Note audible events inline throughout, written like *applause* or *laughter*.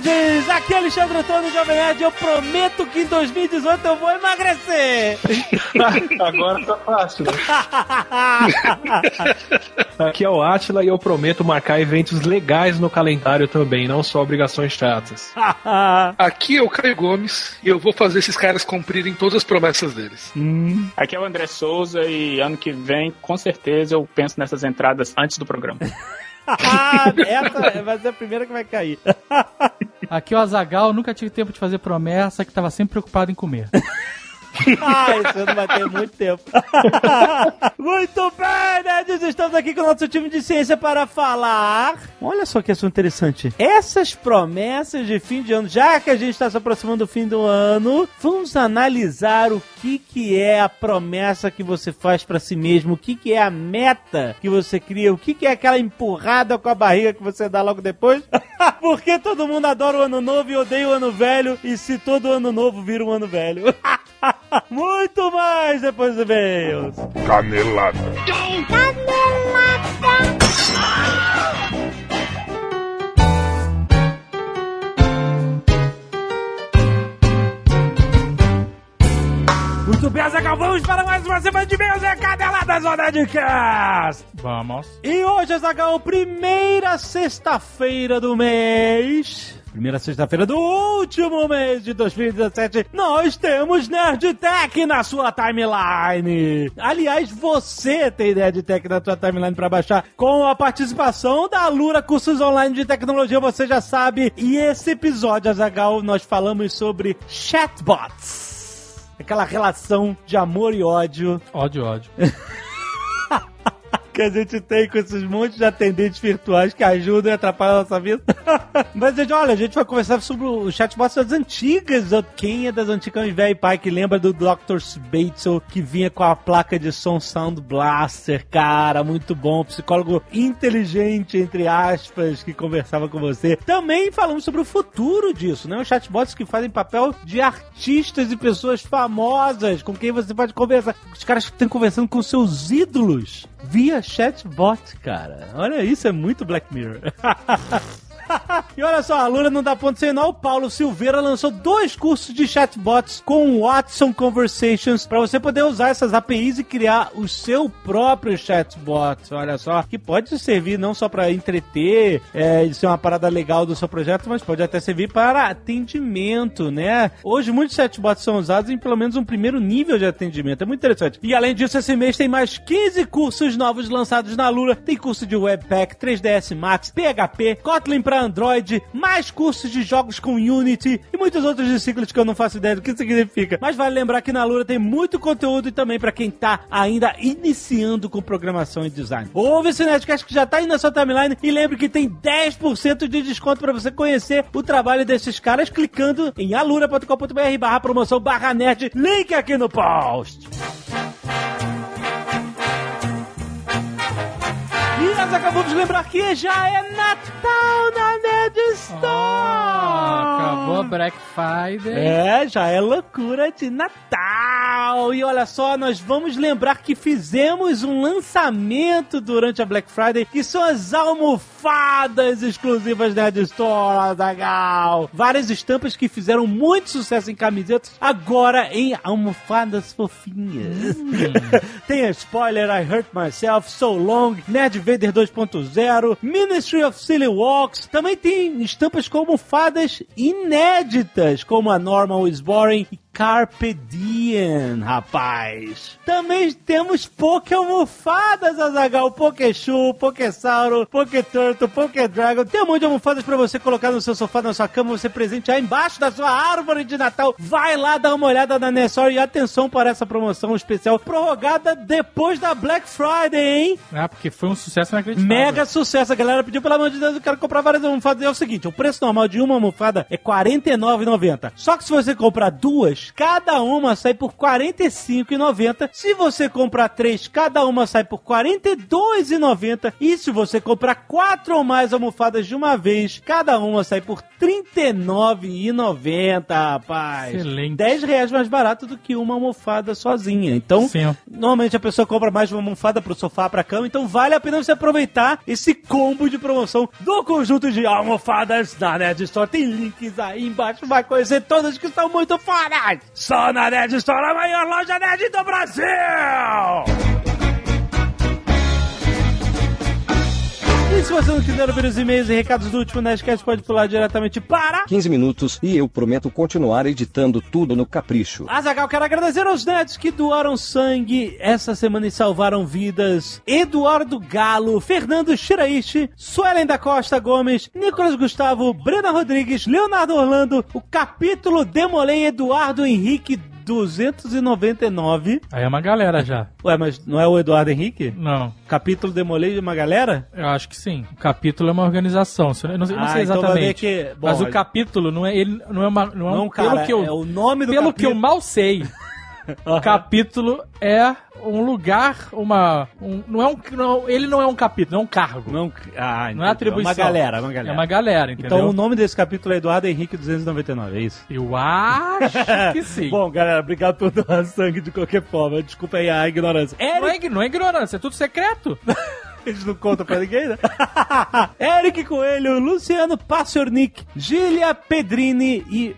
Nerds! Aqui é Alexandre Antônio Jovem Nerd. Eu prometo que em 2018 eu vou emagrecer. *laughs* Agora tá fácil, né? *laughs* Aqui é o Atila e eu prometo marcar eventos legais no calendário também, não só obrigações chatas. *laughs* Aqui é o Caio Gomes e eu vou fazer esses caras cumprirem todas as promessas deles. Aqui é o André Souza e ano que vem, com certeza, eu penso nessas entradas antes do programa. Ah, Essa vai ser a primeira que vai cair. Aqui é o Azagal, nunca tive tempo de fazer promessa, que tava sempre preocupado em comer. Ah, isso não vai ter muito tempo. muito bem, nerds! Estamos aqui com o nosso time de ciência para falar. Olha só que assunto interessante. Essas promessas de fim de ano, já que a gente está se aproximando do fim do ano, vamos analisar o que, que é a promessa que você faz para si mesmo, o que, que é a meta que você cria, o que, que é aquela empurrada com a barriga que você dá logo depois. *laughs* Porque todo mundo adora o ano novo e odeia o ano velho, e se todo ano novo vira um ano velho. *laughs* Muito mais depois do e-mails. Canelada. Muito bem, Azaghal, vamos para mais uma semana de e-mails e a Canelada Zona de Cast. Vamos. E hoje, Azaghal, primeira sexta-feira do mês. Primeira sexta-feira do último mês de 2017, nós temos Nerdtech na sua timeline. Aliás, você tem Nerdtech na sua timeline para baixar com a participação da Lura Cursos Online de Tecnologia, você já sabe. E esse episódio, Azagal, nós falamos sobre chatbots. Aquela relação de amor e ódio Ódio, ódio. *laughs* que a gente tem com esses montes de atendentes virtuais que ajudam e atrapalham a nossa vida. *laughs* Mas, gente, olha, a gente vai conversar sobre o chatbot das antigas. Quem é das antigas velho pai que lembra do Dr. Spatel que vinha com a placa de som Sound Blaster, cara, muito bom. Psicólogo inteligente, entre aspas, que conversava com você. Também falamos sobre o futuro disso, né? Os chatbots que fazem papel de artistas e pessoas famosas com quem você pode conversar. Os caras estão conversando com seus ídolos via chatbot, cara. Olha isso, é muito Black Mirror. *laughs* *laughs* e olha só, a Lula não dá ponto sem nó. O Paulo Silveira lançou dois cursos de chatbots com Watson Conversations para você poder usar essas APIs e criar o seu próprio chatbot. Olha só, que pode servir não só para entreter, é, ser uma parada legal do seu projeto, mas pode até servir para atendimento, né? Hoje muitos chatbots são usados em pelo menos um primeiro nível de atendimento. É muito interessante. E além disso, esse mês tem mais 15 cursos novos lançados na Lura. Tem curso de Webpack, 3ds Max, PHP, Kotlin para Android, mais cursos de jogos com Unity e muitos outros discípulos que eu não faço ideia do que significa. Mas vale lembrar que na Lura tem muito conteúdo e também para quem tá ainda iniciando com programação e design. Ouve esse Nerdcast que já tá aí na sua timeline e lembre que tem 10% de desconto para você conhecer o trabalho desses caras clicando em alura.com.br barra promoção barra nerd, link aqui no post. E nós acabamos de lembrar que já é Natal na Nerd Store! Ah, acabou Black Friday. É, já é loucura de Natal! E olha só, nós vamos lembrar que fizemos um lançamento durante a Black Friday, que são as almofadas exclusivas Nerd Store, Zagal! Várias estampas que fizeram muito sucesso em camisetas, agora em almofadas fofinhas. *laughs* Tem a Spoiler, I Hurt Myself, So Long, Nerd Vader 2.0, Ministry of Silly Walks, também tem estampas com almofadas inéditas, como a Normal is Boring e Carpe Diem, rapaz. Também temos Poké Almofadas, Azagal. Pokéchu, Pokésauro, Pokéturtle, Pokédragon. Tem um monte de almofadas pra você colocar no seu sofá, na sua cama, você presentear embaixo da sua árvore de Natal. Vai lá dar uma olhada na Nessor e atenção para essa promoção especial prorrogada depois da Black Friday, hein? Ah, porque foi um sucesso inacreditável. Mega sucesso. A galera pediu, pelo amor de Deus, eu quero comprar várias almofadas. É o seguinte, o preço normal de uma almofada é R$ 49,90. Só que se você comprar duas, cada uma sai por R$ 45,90. Se você comprar três, cada uma sai por R$ 42,90. E se você comprar quatro ou mais almofadas de uma vez, cada uma sai por R$ 39,90, rapaz. Excelente. 10 reais mais barato do que uma almofada sozinha. Então, Sim. normalmente a pessoa compra mais uma almofada pro sofá, pra cama, então vale a pena você aproveitar esse combo de promoção do conjunto de almofadas da Nerd Store. Tem links aí embaixo, vai conhecer todas que estão muito fodas. Só na Nerd Store, a maior loja nerd do Brasil! E se você não quiser ouvir os e-mails e recados do último Nerdcast, pode pular diretamente para... 15 minutos e eu prometo continuar editando tudo no capricho. Azagal, quero agradecer aos nerds que doaram sangue essa semana e salvaram vidas. Eduardo Galo, Fernando Shiraishi, Suelen da Costa Gomes, Nicolas Gustavo, Brena Rodrigues, Leonardo Orlando, o capítulo Demolei Eduardo Henrique 299. Aí é uma galera já. *laughs* Ué, mas não é o Eduardo Henrique? Não, Capítulo Demolei de uma galera? eu acho que sim. O capítulo é uma organização. Eu não sei, não Ah, sei então vai ver exatamente. que- bom, mas o capítulo não é ele, não é uma, não é um, Não, cara, pelo que eu, é o nome do pelo que eu capítulo. mal sei. *laughs* Aham. capítulo é um lugar, uma, um- não é um, não, ele não é um capítulo, é um cargo. Não, ah, Não é atribuição. uma galera, uma galera. É uma galera, entendeu? Então o nome desse capítulo é Eduardo Henrique 299, é isso? Eu acho que *laughs* sim. Bom, galera, obrigado por doar sangue de qualquer forma. Desculpa aí a ignorância. não, é, não é ignorância, é tudo secreto. *laughs* A gente não conta pra ninguém, né? *laughs* Eric Coelho, Luciano Passornik, Gília Pedrini e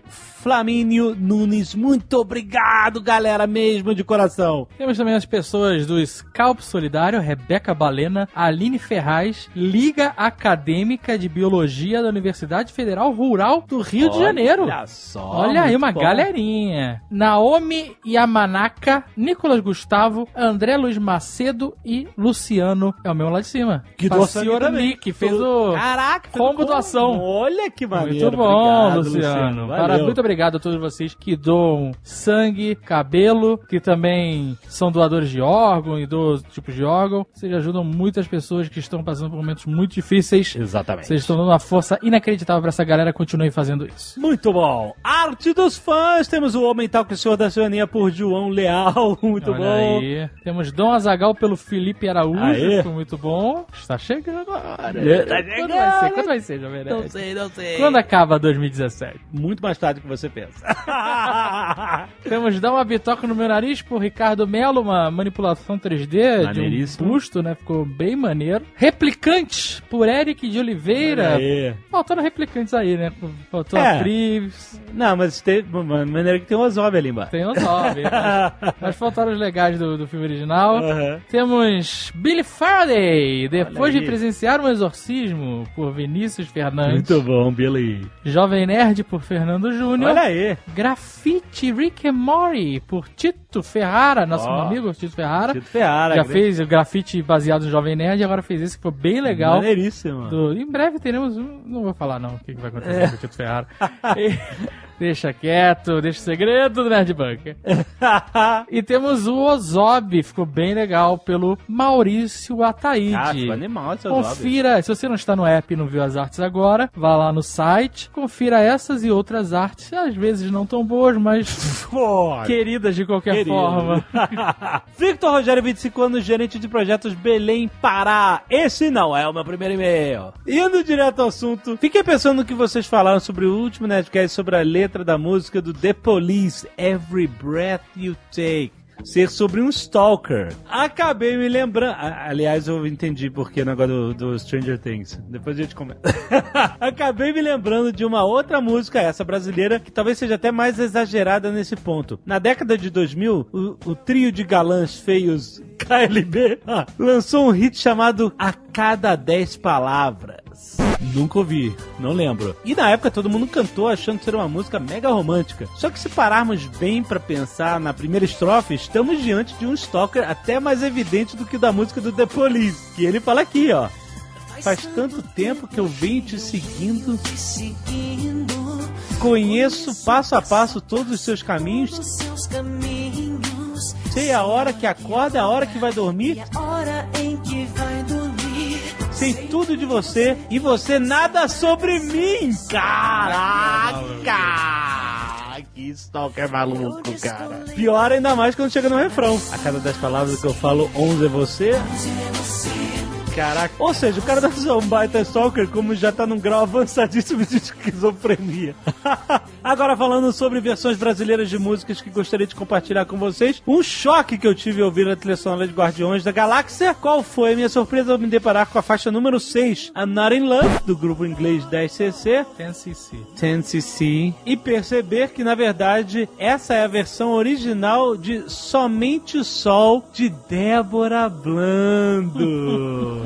Flamínio Nunes. Muito obrigado, galera, mesmo de coração. Temos também as pessoas do Scalp Solidário, Rebeca Balena, Aline Ferraz, Liga Acadêmica de Biologia da Universidade Federal Rural do Rio de Janeiro. Olha só. Olha aí, uma bom. galerinha. Naomi Yamanaka, Nicolas Gustavo, André Luiz Macedo e Luciano. É o meu lá de cima. Que sangue Faciora também. Nick, fez o Caraca, combo o doação. Olha que maneiro. Muito bom, Obrigado, Luciano. Valeu. Para- muito obrigado a todos vocês que doam sangue, cabelo, que também são doadores de órgão e doam tipos de órgão. Vocês ajudam muitas pessoas que estão passando por momentos muito difíceis. Exatamente. Vocês estão dando uma força inacreditável para essa galera. Continuem fazendo isso. Muito bom. Arte dos fãs. Temos o Homem Tal que o Senhor da Sionia por João Leal. *laughs* Muito Olha bom. aí. Temos Dom Azagal pelo Felipe Araújo. Aê. Ficou muito bom. Está chegando agora. É, tá Quando vai ser? Quando vai ser, Jovem? Não sei, não sei. Quando acaba 2017? Muito mais tarde que você pensa. *laughs* Temos Dá uma bitoca no meu nariz por Ricardo Melo, uma manipulação 3D de um busto, né? Ficou bem maneiro. Replicantes por Eric de Oliveira. Aê. Faltaram replicantes aí, né? Faltou É. a Prives, Não, mas tem, maneira que tem um Ozob ali embaixo. tem os nove. mas, mas faltaram os legais do, do filme original. Aham. Temos Billy Faraday, depois de presenciar um exorcismo por Vinícius Fernandes. Muito bom, Billy. Jovem Nerd por Fernando Júnior. Olha aí. Grafite Rick and Morty por Tito Ferrara, nosso Ó. amigo Tito Ferrara. Tito Ferrara. Já grande- fez o grafite baseado no Jovem Nerd e agora fez esse que foi bem legal. Maneiríssimo. Do- em breve teremos um. Não vou falar não o que, que vai acontecer É. com o Tito Ferrara. *laughs* Deixa quieto, deixa o segredo do Nerd Bunker. *laughs* E temos o Ozob, ficou bem legal, pelo Maurício Ataíde. Ah, ficou animal esse Ozob. Confira, se você não está no app e não viu as artes agora, vá lá no site, confira essas e outras artes, às vezes não tão boas, mas *laughs* queridas de qualquer querido. forma. *laughs* Victor Rogério, 25 anos, gerente de projetos Belém, Pará. Esse não é o meu primeiro e-mail. Indo direto ao assunto, fiquei pensando no que vocês falaram sobre o último Nerdcast, sobre a letra da música do The Police, Every Breath You Take. Ser sobre um stalker. Acabei me lembrando. Aliás, eu entendi porque o negócio do, do Stranger Things. Depois a gente comenta. *laughs* Acabei me lembrando de uma outra música, essa brasileira, que talvez seja até mais exagerada nesse ponto. Na década de 2000, o, o trio de galãs feios *laughs* KLB lançou um hit chamado A Cada 10 Palavras. Nunca ouvi, não lembro. E na época todo mundo cantou achando ser uma música mega romântica. Só que se pararmos bem pra pensar na primeira estrofe, estamos diante de um stalker até mais evidente do que o da música do The Police. Que ele fala aqui, ó. Faz tanto tempo que eu venho te seguindo. Conheço passo a passo todos os seus caminhos. Sei a hora que acorda, a hora que vai dormir. Sei tudo de você e você nada sobre mim. Caraca! que Stalker maluco, cara. Pior ainda mais quando chega no refrão. A cada das palavras que eu falo, 11 é você. Caraca. Ou seja, o cara deve ser um baita stalker como já tá num grau avançadíssimo de esquizofrenia. *laughs* Agora falando sobre versões brasileiras de músicas que gostaria de compartilhar com vocês, um choque que eu tive ao ouvir a trilha sonora de Guardiões da Galáxia. Qual foi a minha surpresa ao me deparar com a faixa número 6, I'm Not In Love, do grupo inglês 10cc, 10cc. 10cc, e perceber que na verdade essa é a versão original de Somente Sol, de Débora Blando. *laughs*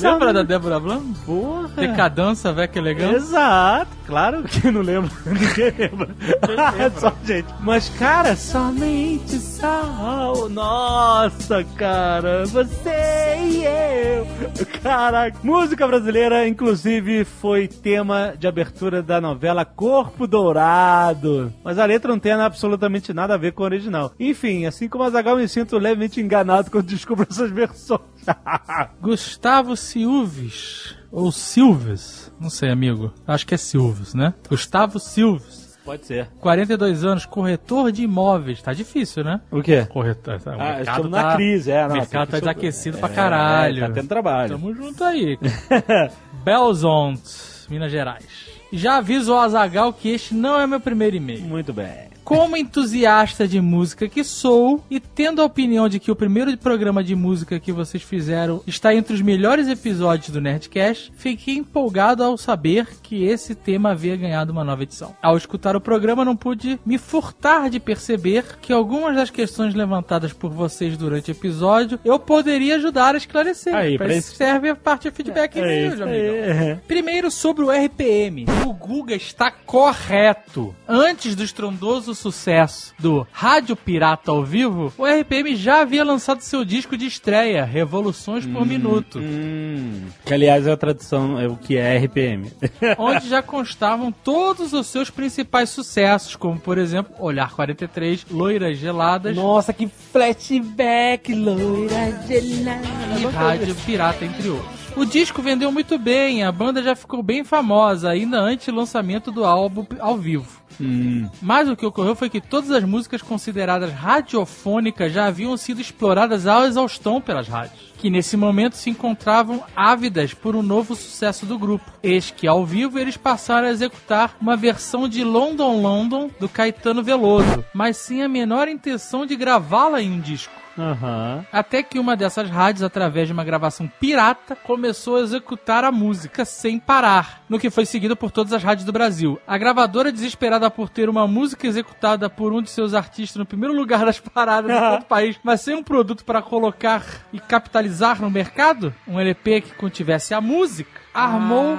Lembra da Débora Blanco? Porra! Decadência, Vec Elegante? Exato, claro que não lembro, *laughs* ninguém lembra. *laughs* Só gente. Mas, cara, somente sol. Nossa, cara, você e eu. Caraca, música brasileira, inclusive, foi tema de abertura da novela Corpo Dourado. Mas a letra não tem absolutamente nada a ver com o original. Enfim, assim como a Zagal, me sinto levemente enganado quando descubro essas versões. *laughs* Gustavo Silves. Ou Silves. Não sei, amigo. Acho que é Silves, né? Gustavo Silves. Pode ser. 42 anos, corretor de imóveis. Tá difícil, né? O quê? Corretor. Tá, o Ah, estamos na tá- crise, é. O não, mercado tá que- desaquecido pra É, caralho. Tá tendo trabalho. Tamo junto aí. *laughs* Belzont, Minas Gerais. Já aviso ao Azagal que este não é meu primeiro e-mail. Muito bem. Como entusiasta de música que sou, e tendo a opinião de que o primeiro programa de música que vocês fizeram está entre os melhores episódios do Nerdcast, fiquei empolgado ao saber que esse tema havia ganhado uma nova edição. Ao escutar o programa, não pude me furtar de perceber que algumas das questões levantadas por vocês durante o episódio eu poderia ajudar a esclarecer. Aí, pra isso serve a parte de feedback É e-mail, isso aí. Primeiro sobre o RPM. O Guga está correto. Antes do estrondoso sucesso do Rádio Pirata ao vivo, o RPM já havia lançado seu disco de estreia, Revoluções por Minuto, Hum, que aliás é a tradução, é o que é RPM. *laughs* onde já constavam todos os seus principais sucessos, como por exemplo Olhar 43, Loiras Geladas Nossa, que flashback, loira gelada. e Rádio Pirata, entre outros. O disco vendeu muito bem, a banda já ficou bem famosa, ainda antes do lançamento do álbum ao vivo. Hum, Mas o que ocorreu foi que todas as músicas consideradas radiofônicas já haviam sido exploradas à exaustão pelas rádios, que nesse momento se encontravam ávidas por um novo sucesso do grupo. Eis que, ao vivo, eles passaram a executar uma versão de London London do Caetano Veloso, mas sem a menor intenção de gravá-la em um disco. Aham. Até que uma dessas rádios, através de uma gravação pirata, começou a executar a música sem parar, no que foi seguido por todas as rádios do Brasil. A gravadora, desesperada por ter uma música executada por um de seus artistas no primeiro lugar das paradas de todo o país, mas sem um produto para colocar e capitalizar no mercado, um LP que contivesse a música, armou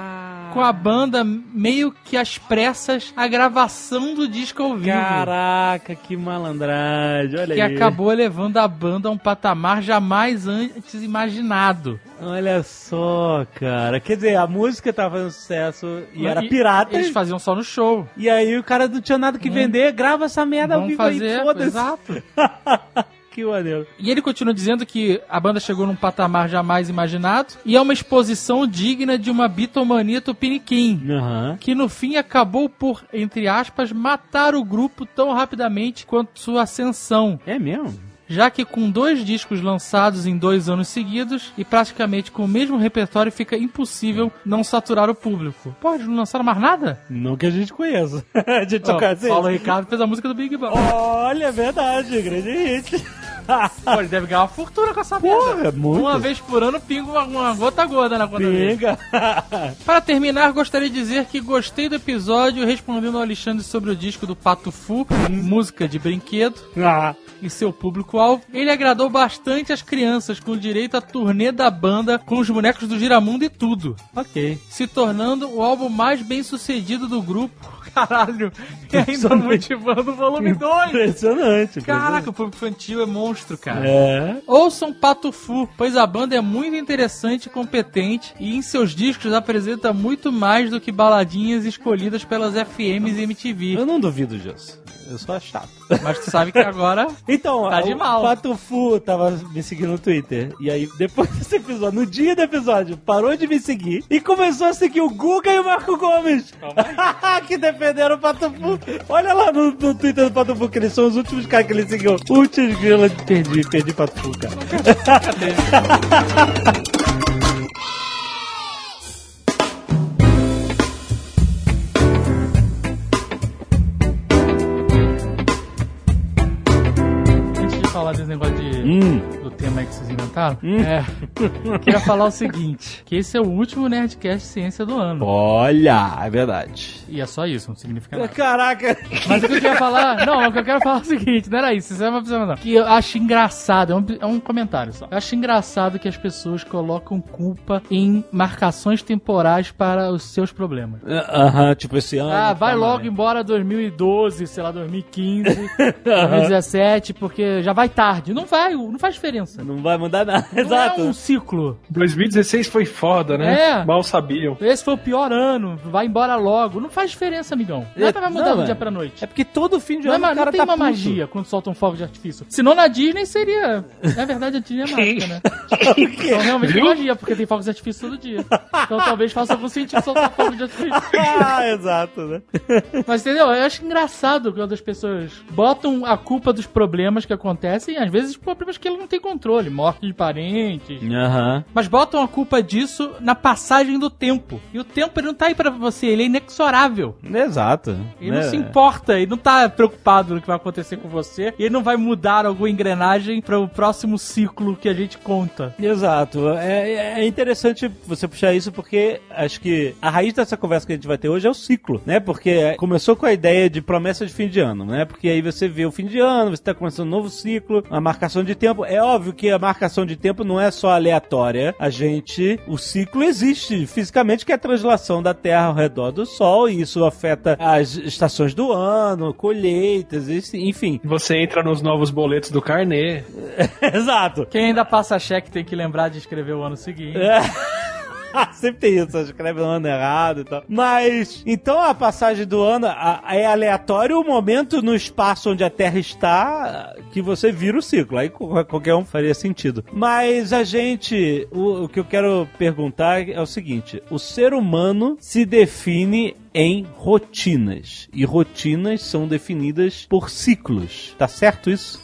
com a banda meio que às pressas a gravação do disco ao vivo Caraca, que malandragem, olha que aí. acabou levando a banda a um patamar jamais antes imaginado. Olha só, cara. Quer dizer, a música tava fazendo sucesso e era pirata. Eles faziam só no show. E aí o cara não tinha nada que vender, grava essa merda ao Vamos vivo fazer, aí, foda-se. exato. *laughs* que maneiro. E ele continua dizendo que a banda chegou num patamar jamais imaginado e é uma exposição digna de uma bitomania tupiniquim. Aham. Que no fim acabou por, entre aspas, matar o grupo tão rapidamente quanto sua ascensão. É mesmo? Já que com dois discos lançados em dois anos seguidos e praticamente com o mesmo repertório fica impossível não saturar o público. Eles não lançaram mais nada? Não que a gente conheça. *laughs* a gente Ó, toca assim. Paulo Ricardo fez a música do Big Bang. Olha, é verdade, grande hit. *laughs* Pô, ele deve ganhar uma fortuna com essa Porra, merda. muito. Uma vez por ano pinga uma, gota gorda na conta dele. Pinga. *laughs* Para terminar, gostaria de dizer que gostei do episódio respondendo ao Alexandre sobre o disco do Pato Fu, música de brinquedo. ah, e seu público-alvo, ele agradou bastante as crianças, com direito à turnê da banda com os bonecos do Giramundo e tudo, ok. se tornando o álbum mais bem sucedido do grupo. *laughs* Caralho, e ainda motivando o volume 2. Impressionante. Caraca, o público infantil é monstro, cara. É. Ouçam Pato Fu, pois a banda é muito interessante e competente e em seus discos apresenta muito mais do que baladinhas escolhidas pelas FMs e MTV. Eu não duvido disso. Eu sou chato. Mas tu sabe que agora. *laughs* Então, Tá de o mal. Pato Fu tava me seguindo no Twitter. E aí, depois *laughs* desse episódio, no dia do episódio, parou de me seguir e começou a seguir o Guga e o Marco Gomes. *laughs* que defenderam o Pato Fu. Olha lá no, no Twitter do Pato Fu, que eles são os últimos caras que ele seguiu. Últimos grila. Perdi, perdi Pato Fu, cara. Antes de falar desse negócio de. Hum. Tema aí que vocês inventaram, é. *laughs* Queria falar o seguinte: que esse é o último Nerdcast Ciência do ano. Olha, é verdade. E é só isso, não significa nada. Caraca. Mas o que eu queria falar. Não, o que eu quero falar é o seguinte: não era isso, isso é uma observação. Que eu acho engraçado, é um, é um comentário só. Eu acho engraçado que as pessoas colocam culpa em marcações temporais para os seus problemas. Aham, tipo esse ano. Ah, vai tá, logo né? embora 2012, sei lá, 2015, 2017, *laughs* porque já vai tarde. Não vai, não faz diferença. Não vai mudar nada. Não Exato. é um ciclo. 2016 foi foda, né? É. Mal sabiam. Esse foi o pior ano, vai embora logo. Não faz diferença, amigão. Nada vai mudar Não, do é. dia pra noite. É porque todo fim de Não, é ano ma- o cara não tem tá uma puto. magia quando soltam fogo de artifício. Senão na Disney seria. Na verdade, a Disney é mágica, né? Então realmente tem magia, porque tem fogos de artifício todo dia. Então talvez faça algum sentido soltar fogo de artifício. ah, exato, né? Mas entendeu? Eu acho engraçado quando as pessoas botam a culpa dos problemas que acontecem, às vezes problemas que ele não tem controle, morte de parentes. Aham. Mas botam a culpa disso na passagem do tempo. E o tempo ele não tá aí pra você, ele é inexorável. Exato. Ele né? não se importa, ele não tá preocupado no que vai acontecer com você, e ele não vai mudar alguma engrenagem para o próximo ciclo que a gente conta. Exato. É, é interessante você puxar isso porque acho que a raiz dessa conversa que a gente vai ter hoje é o ciclo, né? Porque começou com a ideia de promessa de fim de ano, né? Porque aí você vê o fim de ano, você tá começando um novo ciclo, a marcação de tempo. É óbvio que a marcação de tempo não é só aleatória. A gente, o ciclo existe fisicamente, que é a translação da Terra ao redor do Sol, e isso afeta as estações do ano, colheitas, enfim. Você entra nos novos boletos do carnê. *laughs* Exato. Quem ainda passa cheque tem que lembrar de escrever o ano seguinte. É. *laughs* *laughs* Sempre tem isso, escreve no ano errado e tal. Mas, então a passagem do ano é aleatório o momento no espaço onde a Terra está que você vira o ciclo. Aí qual- qualquer um faria sentido. Mas a gente, o, o que eu quero perguntar é o seguinte: o ser humano se define em rotinas. E rotinas são definidas por ciclos. Tá certo isso?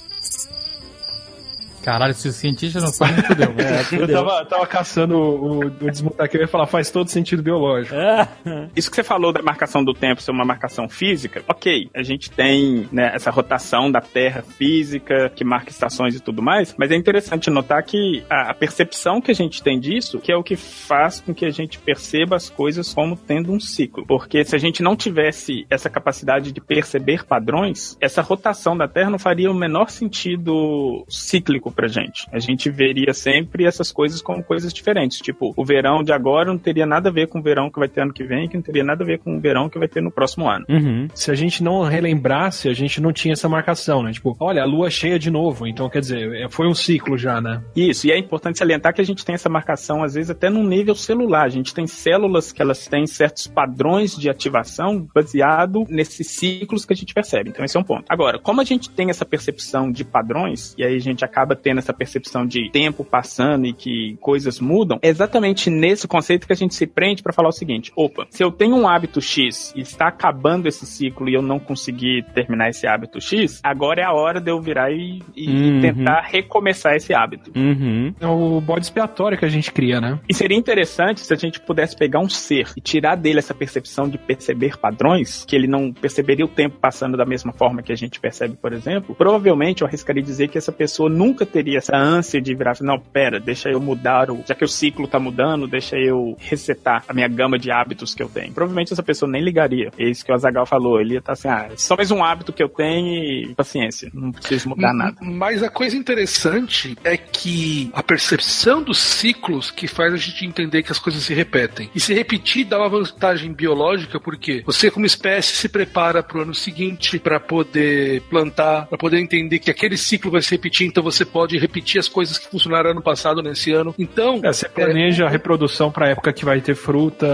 Caralho, se o cientista não sabe, *laughs* fudeu. Eu tava, tava caçando o, o, o desmontar que eu ia falar, faz todo sentido biológico. É. Isso que você falou da marcação do tempo ser uma marcação física, ok, a gente tem né, essa rotação da Terra física que marca estações e tudo mais, mas é interessante notar que a, a percepção que a gente tem disso, que é o que faz com que a gente perceba as coisas como tendo um ciclo. Porque se a gente não tivesse essa capacidade de perceber padrões, essa rotação da Terra não faria o menor sentido cíclico pra gente. A gente veria sempre essas coisas como coisas diferentes. Tipo, o verão de agora não teria nada a ver com o verão que vai ter ano que vem, que não teria nada a ver com o verão que vai ter no próximo ano. Uhum. Se a gente não relembrasse, a gente não tinha essa marcação, né? Tipo, olha, a lua cheia de novo. Então, quer dizer, é- foi um ciclo já, né? Isso, e é importante salientar que a gente tem essa marcação, às vezes, até no nível celular. A gente tem células que elas têm certos padrões de ativação baseado nesses ciclos que a gente percebe. Então, esse é um ponto. Agora, como a gente tem essa percepção de padrões, e aí a gente acaba tendo essa percepção de tempo passando e que coisas mudam, é exatamente nesse conceito que a gente se prende para falar o seguinte: opa, se eu tenho um hábito X e está acabando esse ciclo e eu não consegui terminar esse hábito X, agora é a hora de eu virar e, e Uhum. tentar recomeçar esse hábito. Uhum. É o bode expiatório que a gente cria, né? E seria interessante se a gente pudesse pegar um ser e tirar dele essa percepção de perceber padrões, que ele não perceberia o tempo passando da mesma forma que a gente percebe, por exemplo. Provavelmente eu arriscaria dizer que essa pessoa nunca teria essa ânsia de virar, não, pera, deixa eu mudar, o, já que o ciclo tá mudando, deixa eu resetar a minha gama de hábitos que eu tenho. Provavelmente essa pessoa nem ligaria. É isso que o Azagal falou. Ele ia estar assim, ah, só mais um hábito que eu tenho e paciência, não preciso mudar M- nada. Mas a coisa interessante é que a percepção dos ciclos que faz a gente entender que as coisas se repetem. E se repetir dá uma vantagem biológica porque você como espécie se prepara para o ano seguinte para poder plantar, para poder entender que aquele ciclo vai se repetir, então você pode pode repetir as coisas que funcionaram ano passado nesse ano. Então, É, você planeja a reprodução pra época que vai ter fruta.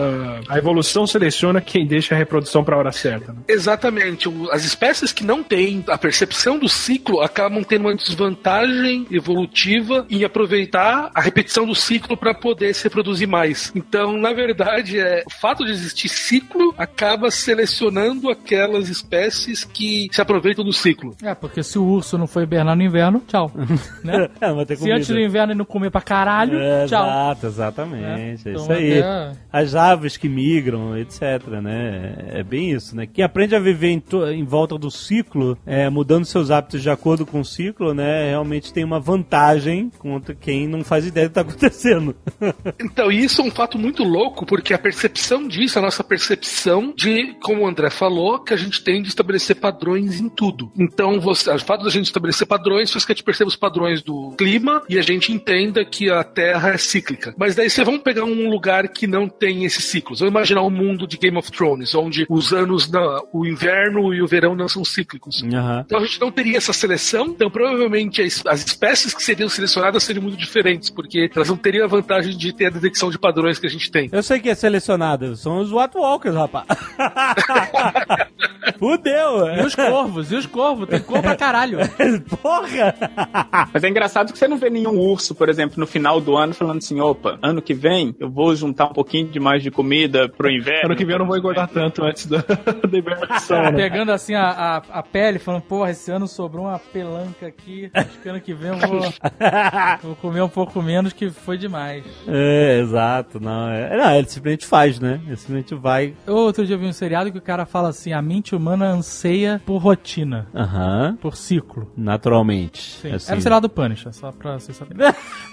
A evolução seleciona quem deixa a reprodução pra hora certa. né? Exatamente. As espécies que não têm a percepção do ciclo acabam tendo uma desvantagem evolutiva em aproveitar a repetição do ciclo para poder se reproduzir mais. Então, na verdade, é, o fato de existir ciclo acaba selecionando aquelas espécies que se aproveitam do ciclo. É, porque se o urso não foi hibernar no inverno, tchau. *laughs* né? *laughs* É, vai ter Se antes do comida. inverno ele não comer pra caralho, É, tchau. Exato, exatamente. É, Então, isso aí. até- As aves que migram, etc, né? É bem isso, né? Quem aprende a viver em, to- em volta do ciclo, é, mudando seus hábitos de acordo com o ciclo, né? Realmente tem uma vantagem contra quem não faz ideia do que tá acontecendo. *laughs* Então, isso é um fato muito louco, porque a percepção disso, a nossa percepção de, como o André falou, que a gente tem de estabelecer padrões em tudo. Então, você, o fato da gente estabelecer padrões faz que a gente perceba os padrões do clima e a gente entenda que a Terra é cíclica. Mas daí você vamos pegar um lugar que não tem esses ciclos. Vamos imaginar um mundo de Game of Thrones, onde os anos, não, o inverno e o verão não são cíclicos. Aham. Então a gente não teria essa seleção, então provavelmente as, as espécies que seriam selecionadas seriam muito diferentes, porque elas não teriam a vantagem de ter a detecção de padrões que a gente tem. Eu sei que é selecionado, são os White Walkers, rapaz. *laughs* Fudeu! E os corvos, e os corvos, tem cor pra caralho. *laughs* Porra! Mas é engraçado que você não vê nenhum urso, por exemplo, no final do ano falando assim, opa, ano que vem eu vou juntar um pouquinho de mais de comida pro inverno. Ano que vem eu não vou engordar tanto antes da, *laughs* da hibernação, né? Pegando assim a, a, a pele, falando, porra, esse ano sobrou uma pelanca aqui. Acho que ano que vem eu vou, *laughs* vou comer um pouco menos, que foi demais. É, exato, não. É, não, ele simplesmente faz, né? Ele simplesmente vai. Eu outro dia vi um seriado que o cara fala assim: a mente humana anseia por rotina, Aham. por ciclo. Naturalmente. Sim. Assim. Era um seriado do Punisher, só pra vocês saberem. *laughs*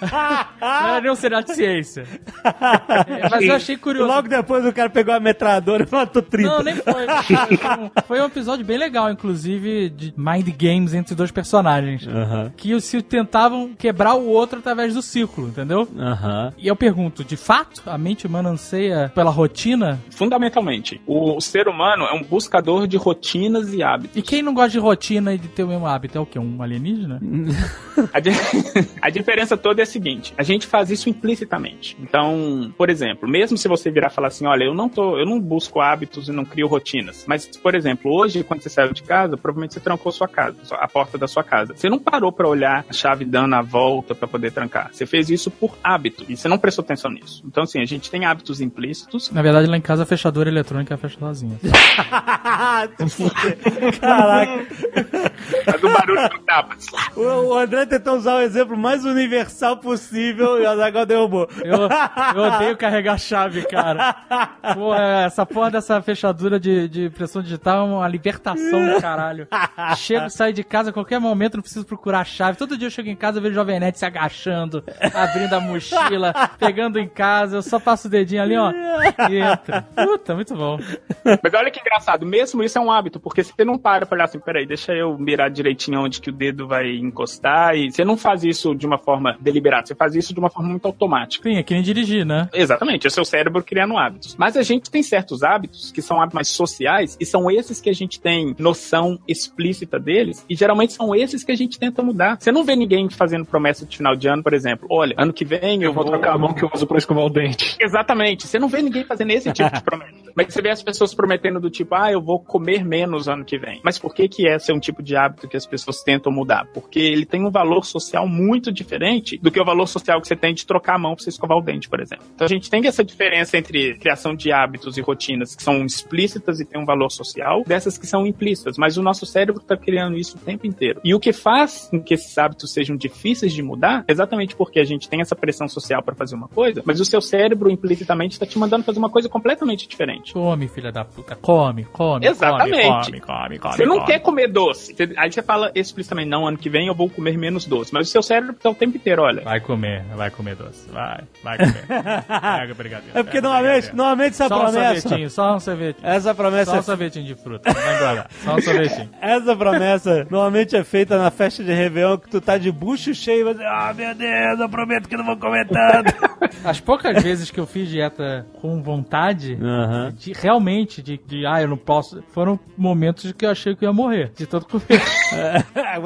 Não era nem um seriado de ciência. É, *laughs* mas eu achei curioso. Logo depois o cara pegou a metralhadora e matou 30. Não, nem foi. *laughs* Foi um- episódio bem legal, inclusive, de mind games entre dois personagens. Aham. Que se tentavam quebrar o outro através do ciclo, entendeu? E eu pergunto, de fato, a mente humana anseia pela rotina? Fundamentalmente, o ser humano é um buscador de rotinas e hábitos. E quem não gosta de rotina e de ter o mesmo hábito é o quê? Um alienígena? A, di- *laughs* a diferença toda é a seguinte: a gente faz isso implicitamente. Então, por exemplo, mesmo se você virar e falar assim, olha, eu não tô, eu não busco hábitos e não crio rotinas. Mas, por exemplo, hoje, quando você saiu de casa, provavelmente você trancou sua casa, a porta da sua casa. Você não parou pra olhar a chave dando a volta pra poder trancar. Você fez isso por hábito e você não prestou atenção nisso. Então, assim, a gente tem hábitos implícitos. Na verdade, lá em casa a fechadura eletrônica fecha sozinha. *laughs* Caraca. Faz o barulho do tapa. O, o André tentou usar o exemplo mais universal possível e o Azaghal derrubou. Eu, eu odeio carregar chave, cara. Porra, essa porra dessa fechadura de, de impressão digital é uma libertação do caralho. Chego, saio de casa a qualquer momento, não preciso procurar a chave. Todo dia eu chego em casa, eu vejo o Jovem Nerd se agachando, abrindo a mochila, pegando em casa, eu só passo o dedinho ali, ó, e entra. Puta, muito bom. Mas olha que engraçado, mesmo isso é um hábito, porque você não para pra olhar assim, peraí, deixa eu mirar direitinho onde que o dedo vai encostar, você não faz isso de uma forma deliberada, você faz isso de uma forma muito automática. Sim, é que nem dirigir, né? Exatamente, é o seu cérebro criando hábitos. Mas a gente tem certos hábitos que são hábitos mais sociais, e são esses que a gente tem noção explícita deles, e geralmente são esses que a gente tenta mudar. Você não vê ninguém fazendo promessa de final de ano, por exemplo, olha, ano que vem eu, Eu vou trocar a mão que eu uso pra escovar o dente. Exatamente. Você não vê ninguém fazendo esse tipo de *laughs* promessa. Mas você vê as pessoas prometendo do tipo, ah, eu vou comer menos ano que vem. Mas por que que esse é um tipo de hábito que as pessoas tentam mudar? Porque ele tem um valor social muito diferente do que o valor social que você tem de trocar a mão pra você escovar o dente, por exemplo. Então a gente tem essa diferença entre criação de hábitos e rotinas que são explícitas e têm um valor social, dessas que são implícitas. Mas o nosso cérebro está criando isso o tempo inteiro. E o que faz com que esses hábitos sejam difíceis de mudar, é exatamente porque a gente tem essa pressão social para fazer uma coisa, mas o seu cérebro implicitamente está te mandando fazer uma coisa completamente diferente. Come, filha da puta. Come, come. Exatamente. Come, come, come. Você não come. quer comer doce. Aí você fala explicitamente, não, ano que vem eu vou comer menos doce. Mas o seu cérebro tá o tempo inteiro, olha. Vai comer, vai comer doce. Vai, vai comer. *laughs* Brigadeiro. É porque pega normalmente, normalmente essa Só um promessa. sorvetinho, só um sorvetinho. Essa promessa, Só um sorvetinho de fruta, não engordar. Só um sorvetinho. *laughs* essa promessa normalmente é feita na festa de Réveillon que tu tá de bucho cheio e você, ah, meu Deus, eu prometo que não vou comer tanto. *laughs* As poucas vezes que eu fiz dieta com vontade, de- realmente, de, de, ah, eu não posso, foram momentos que eu achei que eu ia morrer, de tanto comer.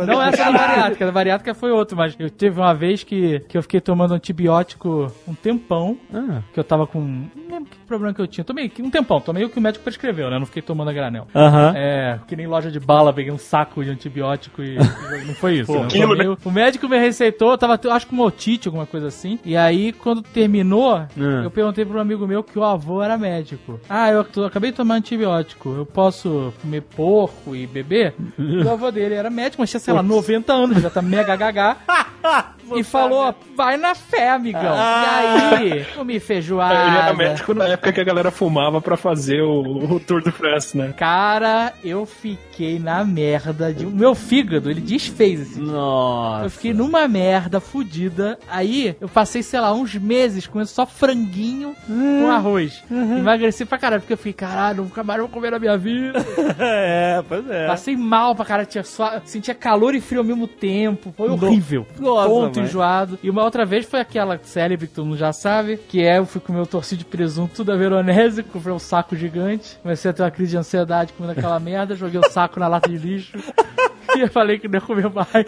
Não essa da bariátrica, da bariátrica foi outro, mas eu teve uma vez que, que eu fiquei tomando antibiótico um tempão, Ah. que eu tava com. Não lembro que problema que eu tinha. Tomei um tempão, tomei o que o médico prescreveu, né? Não fiquei tomando a granel. Aham. É, que nem loja de bala, peguei um saco de antibiótico e. *laughs* não foi isso. né? quilo, Tomei- O médico me receitou, eu tava, acho com otite, alguma coisa assim. E aí, quando terminou, eu perguntei pra um amigo meu que o avô era médico. Ah, eu, acabei de tomar antibiótico. Eu posso comer porco e beber? E *laughs* o avô dele era médico, mas tinha, sei lá, 90 anos, já tá mega *laughs* gaga. *laughs* e falou: vai na fé, amigão. Ah. E aí, comi Ele feijoada. era médico na época que a galera fumava pra fazer o, o Tour de France, né? Cara, eu fiquei na merda. De... O meu fígado, ele desfez assim. Nossa. Eu fiquei numa merda fudida. Aí eu passei, sei lá, uns meses comendo só franguinho com arroz. Emagreci pra caralho, porque eu fiquei, caralho, nunca mais vou comer na minha vida. *laughs* É, pois é. Passei mal pra caralho, tinha só, sentia calor e frio ao mesmo tempo. Foi horrível. Nossa, mãe. enjoado. E uma outra vez foi aquela célebre que todo mundo já sabe, que é eu fui comer o torcido de presunto tudo a veronese, comprei um saco gigante, comecei a ter uma crise de ansiedade comendo aquela *laughs* merda, joguei o saco na lata de lixo. *laughs* E eu falei que não ia comer mais.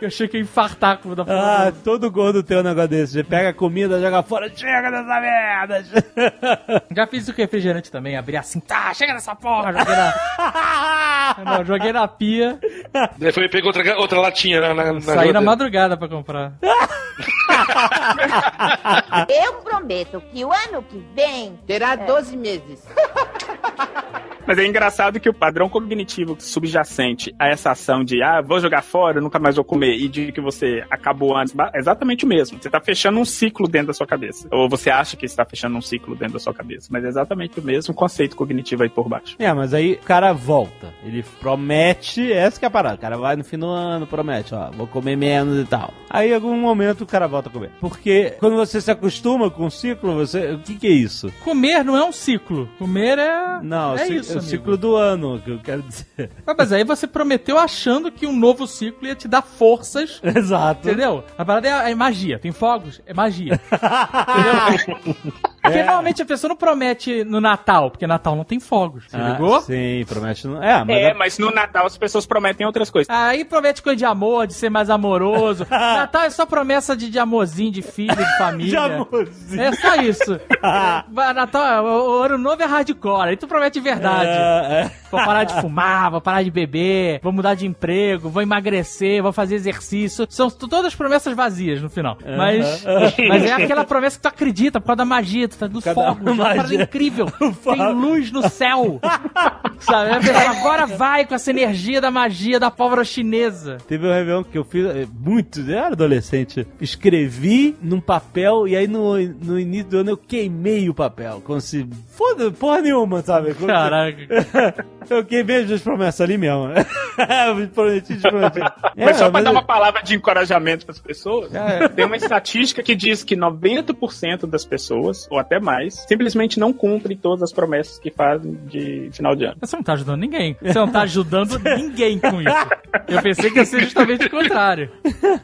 Eu achei que ia infartar com da Ah, todo gordo tem um negócio desse. Você pega a comida, joga fora, chega dessa merda. *laughs* Já fiz isso com refrigerante também, abri assim, tá, chega nessa porra, joguei na. Não, joguei na pia, Daí foi, pegou outra, outra latinha na, na, na saí na geladeira. madrugada pra comprar. *laughs* Eu prometo que o ano que vem Terá 12 meses. *laughs* Mas é engraçado que o padrão cognitivo subjacente a essa ação de, ah, vou jogar fora, nunca mais vou comer, e de que você acabou antes, é exatamente o mesmo. Você tá fechando um ciclo dentro da sua cabeça. Ou você acha que está fechando um ciclo dentro da sua cabeça. Mas é exatamente o mesmo conceito cognitivo aí por baixo. É, mas aí o cara volta. Ele promete, essa que é a parada. O cara vai no fim do ano, promete, ó, vou comer menos e tal. Aí em algum momento o cara volta a comer. Porque quando você se acostuma com o ciclo, você. O que, que é isso? Comer não é um ciclo. Comer é. Não, é isso. Amigo. ciclo do ano, que eu quero dizer. Ah, mas aí você prometeu achando que um novo ciclo ia te dar forças. *laughs* Exato. Entendeu? A parada é, é magia. Tem fogos? É magia. *laughs* Entendeu? *laughs* Porque normalmente a pessoa não promete no Natal, porque Natal não tem fogos. Você Ah, ligou? Sim, promete. Não... É, mas. É, mas no Natal as pessoas prometem outras coisas. Aí promete coisa de amor, de ser mais amoroso. *laughs* Natal é só promessa de, de amorzinho, de filho, de *laughs* De família. amorzinho. É só isso. *laughs* Natal, o, o ano novo é hardcore. Aí tu promete verdade. É, é. Vou parar de fumar, vou parar de beber, vou mudar de emprego, vou emagrecer, vou fazer exercício. São todas promessas vazias no final. Mas, mas é aquela promessa que tu acredita por causa da magia, tu tá dos Por causa da fogos. É uma parada magia. incrível. *laughs* Tem luz no céu. *laughs* Sabe? Agora vai com essa energia da magia da pólvora chinesa. Teve um Réveillon que eu fiz é, muito, eu era adolescente. Escrevi num papel e aí no, no início do ano eu queimei o papel. Como se. Foda, porra nenhuma, sabe? Como se- Caraca. *laughs* eu queimei as duas promessas ali mesmo. prometi, te prometi. mas só É, pra dar uma palavra de encorajamento pras pessoas, É. tem uma estatística que diz que 90% das pessoas, ou até mais, simplesmente não cumprem todas as promessas que fazem de final de ano. Você não tá ajudando ninguém. Você não tá ajudando *laughs* ninguém com isso. Eu pensei que ia ser justamente o contrário.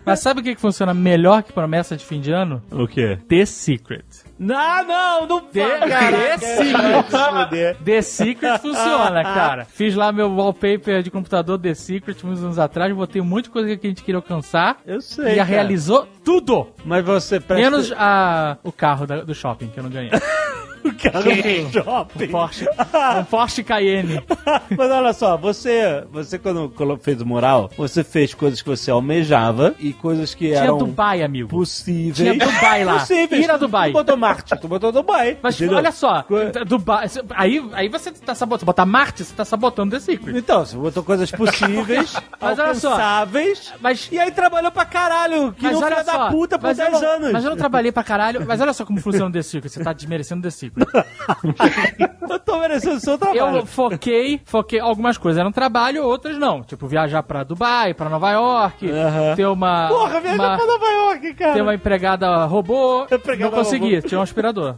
Mas sabe o que, que funciona melhor que promessa de fim de ano? O quê? The Secret. Não, não, não The, caraca. *laughs* The Secret. The Secret funciona, cara. Fiz lá meu wallpaper de computador The Secret uns anos atrás, botei um monte de coisa que a gente queria alcançar. Eu sei. E cara. realizou tudo. Mas você presta. Menos a, o carro da- do shopping, que eu não ganhei. *laughs* o cara do *laughs* shopping. Porsche, um Porsche Cayenne. *laughs* Mas olha só, você, você quando fez o mural, você fez coisas que você almejava e coisas que Tinha eram Dubai, amigo. possíveis. Tinha Dubai lá. *laughs* Possíveis. Ir a Dubai. Tu botou Marte, tu botou Dubai. Mas entendeu? olha só, Dubai, aí, aí você tá sabotando. Se botar Marte, você tá sabotando The Secret. Então, você botou coisas possíveis, Mas olha só. alcançáveis, Mas, e aí trabalhou pra caralho, que mas não filha só, da puta por mas eu 10 não- anos. Mas eu não trabalhei pra caralho. Mas olha só como funciona o The Secret. Você tá desmerecendo o The Secret. *laughs* Eu tô merecendo o seu trabalho. Eu foquei, foquei algumas coisas eram trabalho, outras não. Tipo, viajar pra Dubai, pra Nova York, ter uma. Porra, viaja uma, pra Nova York, cara. ter uma empregada robô. Empregada não consegui, robô. tinha um aspirador.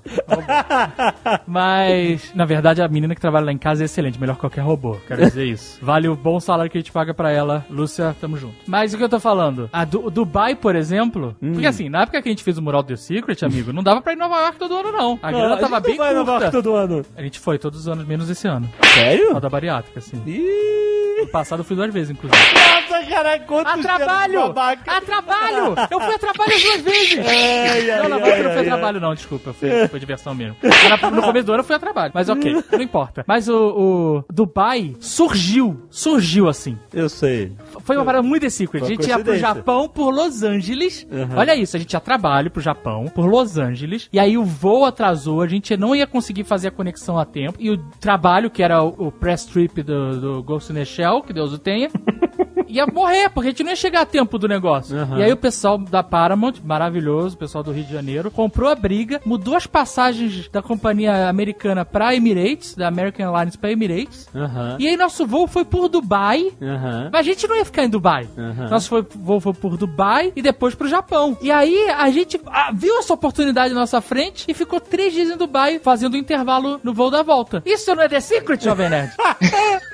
Mas, na verdade, a menina que trabalha lá em casa é excelente, melhor que qualquer robô. Quero dizer isso. Vale o bom salário que a gente paga pra ela. Lúcia, tamo junto. Mas o que eu tô falando? A du Dubai, por exemplo. Hum. Porque assim, na época que a gente fez o mural do The Secret, amigo, não dava pra ir em Nova York todo ano, não. A grana tava bem vai Nova York curta. todo ano. A gente foi todos os anos, menos esse ano. Sério? Só da bariátrica, assim. Ih, No passado eu fui duas vezes, inclusive. nossa, caralho, quanto A trabalho! A trabalho! Eu fui a trabalho as duas vezes! *laughs* Ai, ai, não, na ai, verdade não foi ai, trabalho, não, desculpa. Foi, foi diversão mesmo. Era- No começo do ano eu fui a trabalho. Mas ok, não importa. Mas o, o Dubai surgiu. Surgiu assim. Eu sei. Foi uma parada muito The Secret. A Foi gente ia pro. Japão por Los Angeles. Uhum. Olha isso, a gente ia trabalho pro Japão por Los Angeles. E aí o voo atrasou, a gente não ia conseguir fazer a conexão a tempo. E o trabalho, que era o, o press trip do, do Ghost in the Shell, que Deus o tenha. *laughs* Ia morrer, porque a gente não ia chegar a tempo do negócio. Uhum. E aí o pessoal da Paramount, maravilhoso, o pessoal do Rio de Janeiro, comprou a briga, mudou as passagens da companhia americana pra Emirates, da American Airlines pra Emirates. Aham. E aí nosso voo foi por Dubai. Aham. Mas a gente não ia ficar em Dubai. Uhum. Nosso voo foi por Dubai e depois pro Japão. E aí a gente ah, viu essa oportunidade na nossa frente e ficou três dias em Dubai fazendo um intervalo no voo da volta. Isso não é The Secret, Jovem Nerd? *laughs*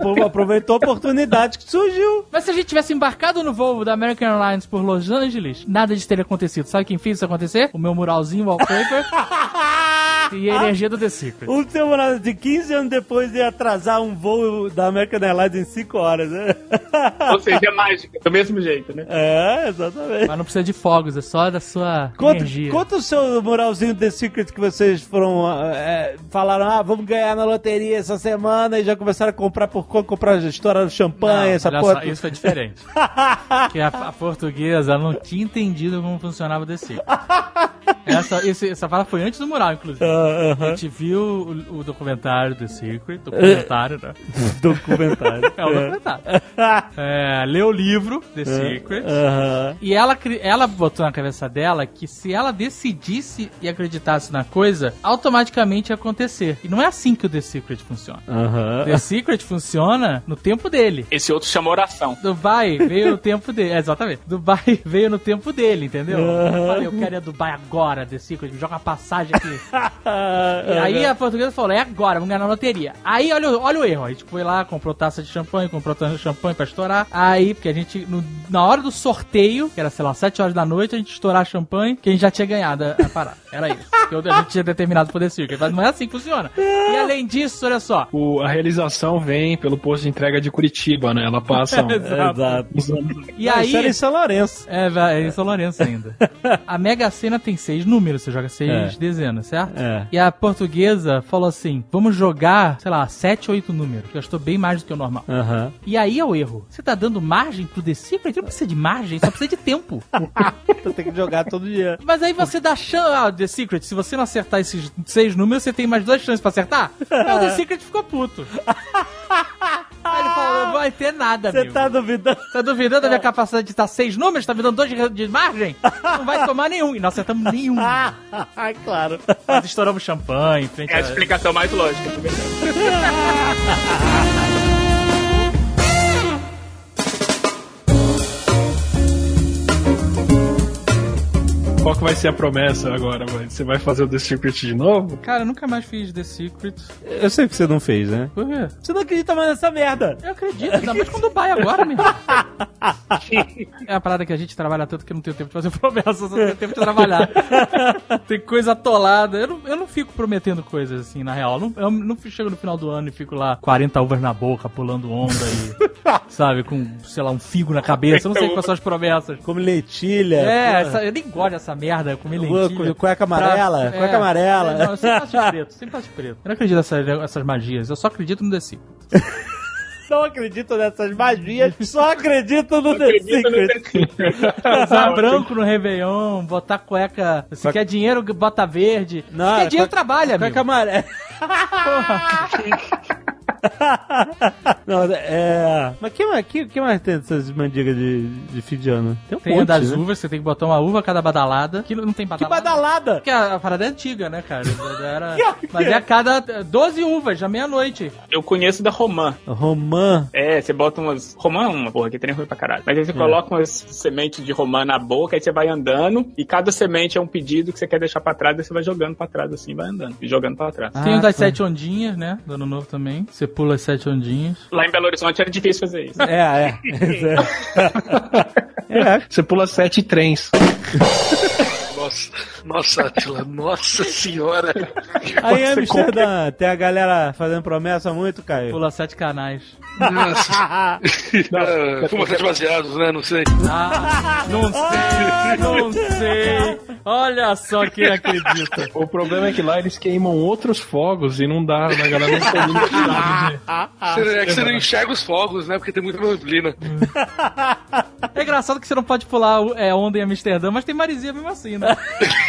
Pô, aproveitou a oportunidade que surgiu. Mas se a gente tivesse embarcado no voo da American Airlines por Los Angeles, nada disso teria acontecido. Sabe quem fez isso acontecer? O meu muralzinho wallpaper *laughs* e a energia do The Secret. Um seu namorado de 15 anos depois ia atrasar um voo da American Airlines em 5 horas, né? *laughs* Ou seja, é mágica, do mesmo jeito, né? É, exatamente. Mas não precisa de fogos, é só da sua Conta, energia. conta o seu moralzinho The Secret que vocês foram. é, falaram, ah, vamos ganhar na loteria essa semana e já começaram a comprar por conta, comprar, estourar champanhe, Não, essa olha porra. só, isso foi diferente. *laughs* Porque a, a portuguesa não tinha entendido como funcionava o The Secret. *laughs* Essa, esse- essa fala foi antes do mural, inclusive. Ah, A gente viu o, o documentário The Secret, documentário, né? *laughs* Documentário. É o documentário. É, leu o livro The Secret. Aham. E ela, ela botou na cabeça dela que se ela decidisse e acreditasse na coisa, automaticamente ia acontecer. E não é assim que o The Secret funciona. Aham. The Secret funciona no tempo dele. Esse outro chama oração. Dubai veio no tempo dele. É, exatamente. Dubai *laughs* veio no tempo dele, entendeu? Eu falei, eu quero ir a Dubai agora, The Secret, me joga uma passagem aqui. *laughs* *laughs* E aí a portuguesa falou, é agora, vamos ganhar na loteria. Aí olha, o- olha o erro, a gente foi lá, comprou taça de champanhe, comprou taça de champanhe pra estourar. Aí, porque a gente, no- na hora do sorteio, que era, sei lá, 7 horas da noite, a gente estourar champanhe, que a gente já tinha ganhado a, a parada. Era isso. *laughs* Que a gente tinha determinado The Secret. Mas não é assim que funciona. E além disso, olha só. O- a realização vem pelo posto de entrega de Curitiba, né? Ela passa *laughs* um- Exato. E aí. Isso era em São Lourenço. É, vai, é em São Lourenço ainda. A Mega Sena tem seis números, você joga seis É. dezenas, certo? É. E a portuguesa falou assim: vamos jogar, sei lá, sete, oito números. Gastou bem mais do que o normal. Aham. E aí é o erro. Você tá dando margem pro The Secret? Não precisa de margem, só precisa de tempo. *laughs* Então tem que jogar todo dia. Mas aí você dá chance. Ah, The Secret, se você não acertar esses seis números, você tem mais duas chances pra acertar? *laughs* Aí o The Secret ficou puto. *laughs* Ele falou: não vai ter nada, Você tá duvidando? Tá duvidando da minha capacidade de estar seis números? Tá me dando dois de, de margem? Não vai tomar nenhum. E não acertamos nenhum. *laughs* Ah, claro. Nós estouramos champanhe É a a... explicação mais lógica, *laughs* Qual que vai ser a promessa agora, mãe? Você vai fazer o The Secret de novo? Cara, eu nunca mais fiz The Secret. Eu sei que você não fez, né? Por quê? Você não acredita mais nessa merda. Eu acredito, ainda mais com Dubai agora, meu. *laughs* É a parada que a gente trabalha tanto que eu não tenho tempo de fazer *laughs* promessas, só tenho tempo de trabalhar. *laughs* Tem coisa atolada. Eu não, eu não fico prometendo coisas assim, na real. Eu não, eu não chego no final do ano e fico lá 40 uvas na boca, pulando onda e. sabe, com, sei lá, um figo na cabeça. Eu não sei quais são as promessas. Como lentilha. É, essa- eu nem gosto dessa merda, comer Cu- lentilha. cueca amarela, Pra- cueca amarela. É, não, eu sempre faço de preto, *laughs* sempre faço de preto. Eu não acredito nessas, nessas magias, eu só acredito no The Secret. *laughs* Não acredito nessas magias, só acredito no The Secret. Usar branco no Réveillon, botar cueca. Se quer dinheiro, bota verde. Não, Se quer dinheiro, cueca- trabalha, amigo. Cueca amarela. *laughs* *laughs* Não, é. Mas que mais, que, que mais tem dessas mandigas de, de fim de ano? Tem um Tem a monte, das né? uvas, você tem que botar uma uva a cada badalada. Que não tem Que badalada. badalada! Porque a, a parada é antiga, né, cara? *laughs* Era, mas é a cada 12 uvas, já meia-noite. Eu conheço da Romã. Romã. É, você bota umas. Romã é uma porra que tem ruim pra caralho. Mas aí você coloca umas sementes de romã na boca, aí você vai andando, e cada semente é um pedido que você quer deixar pra trás, aí você vai jogando pra trás assim, vai andando, e jogando pra trás. Tem o das tá. sete ondinhas, né? Do ano novo também. Você pula as sete ondinhas. Lá em Belo Horizonte era difícil fazer isso. É, é. *laughs* é. Você pula sete trens. Nossa, nossa, Atila, nossa senhora. Aí em Amsterdã, tem a galera fazendo promessa muito, Caio. Pula sete canais. Nossa. *laughs* *laughs* Ah, Fuma sete baseados, né? Não sei. Ah, não *laughs* sei, não sei. Olha só quem acredita. O problema é que lá eles queimam outros fogos e não dá, a galera não tem necessidade de... Você- É que você não enxerga os fogos, né? Porque tem muita neblina. É engraçado que você não pode pular é, onda em Amsterdã, mas tem maresia mesmo assim, né?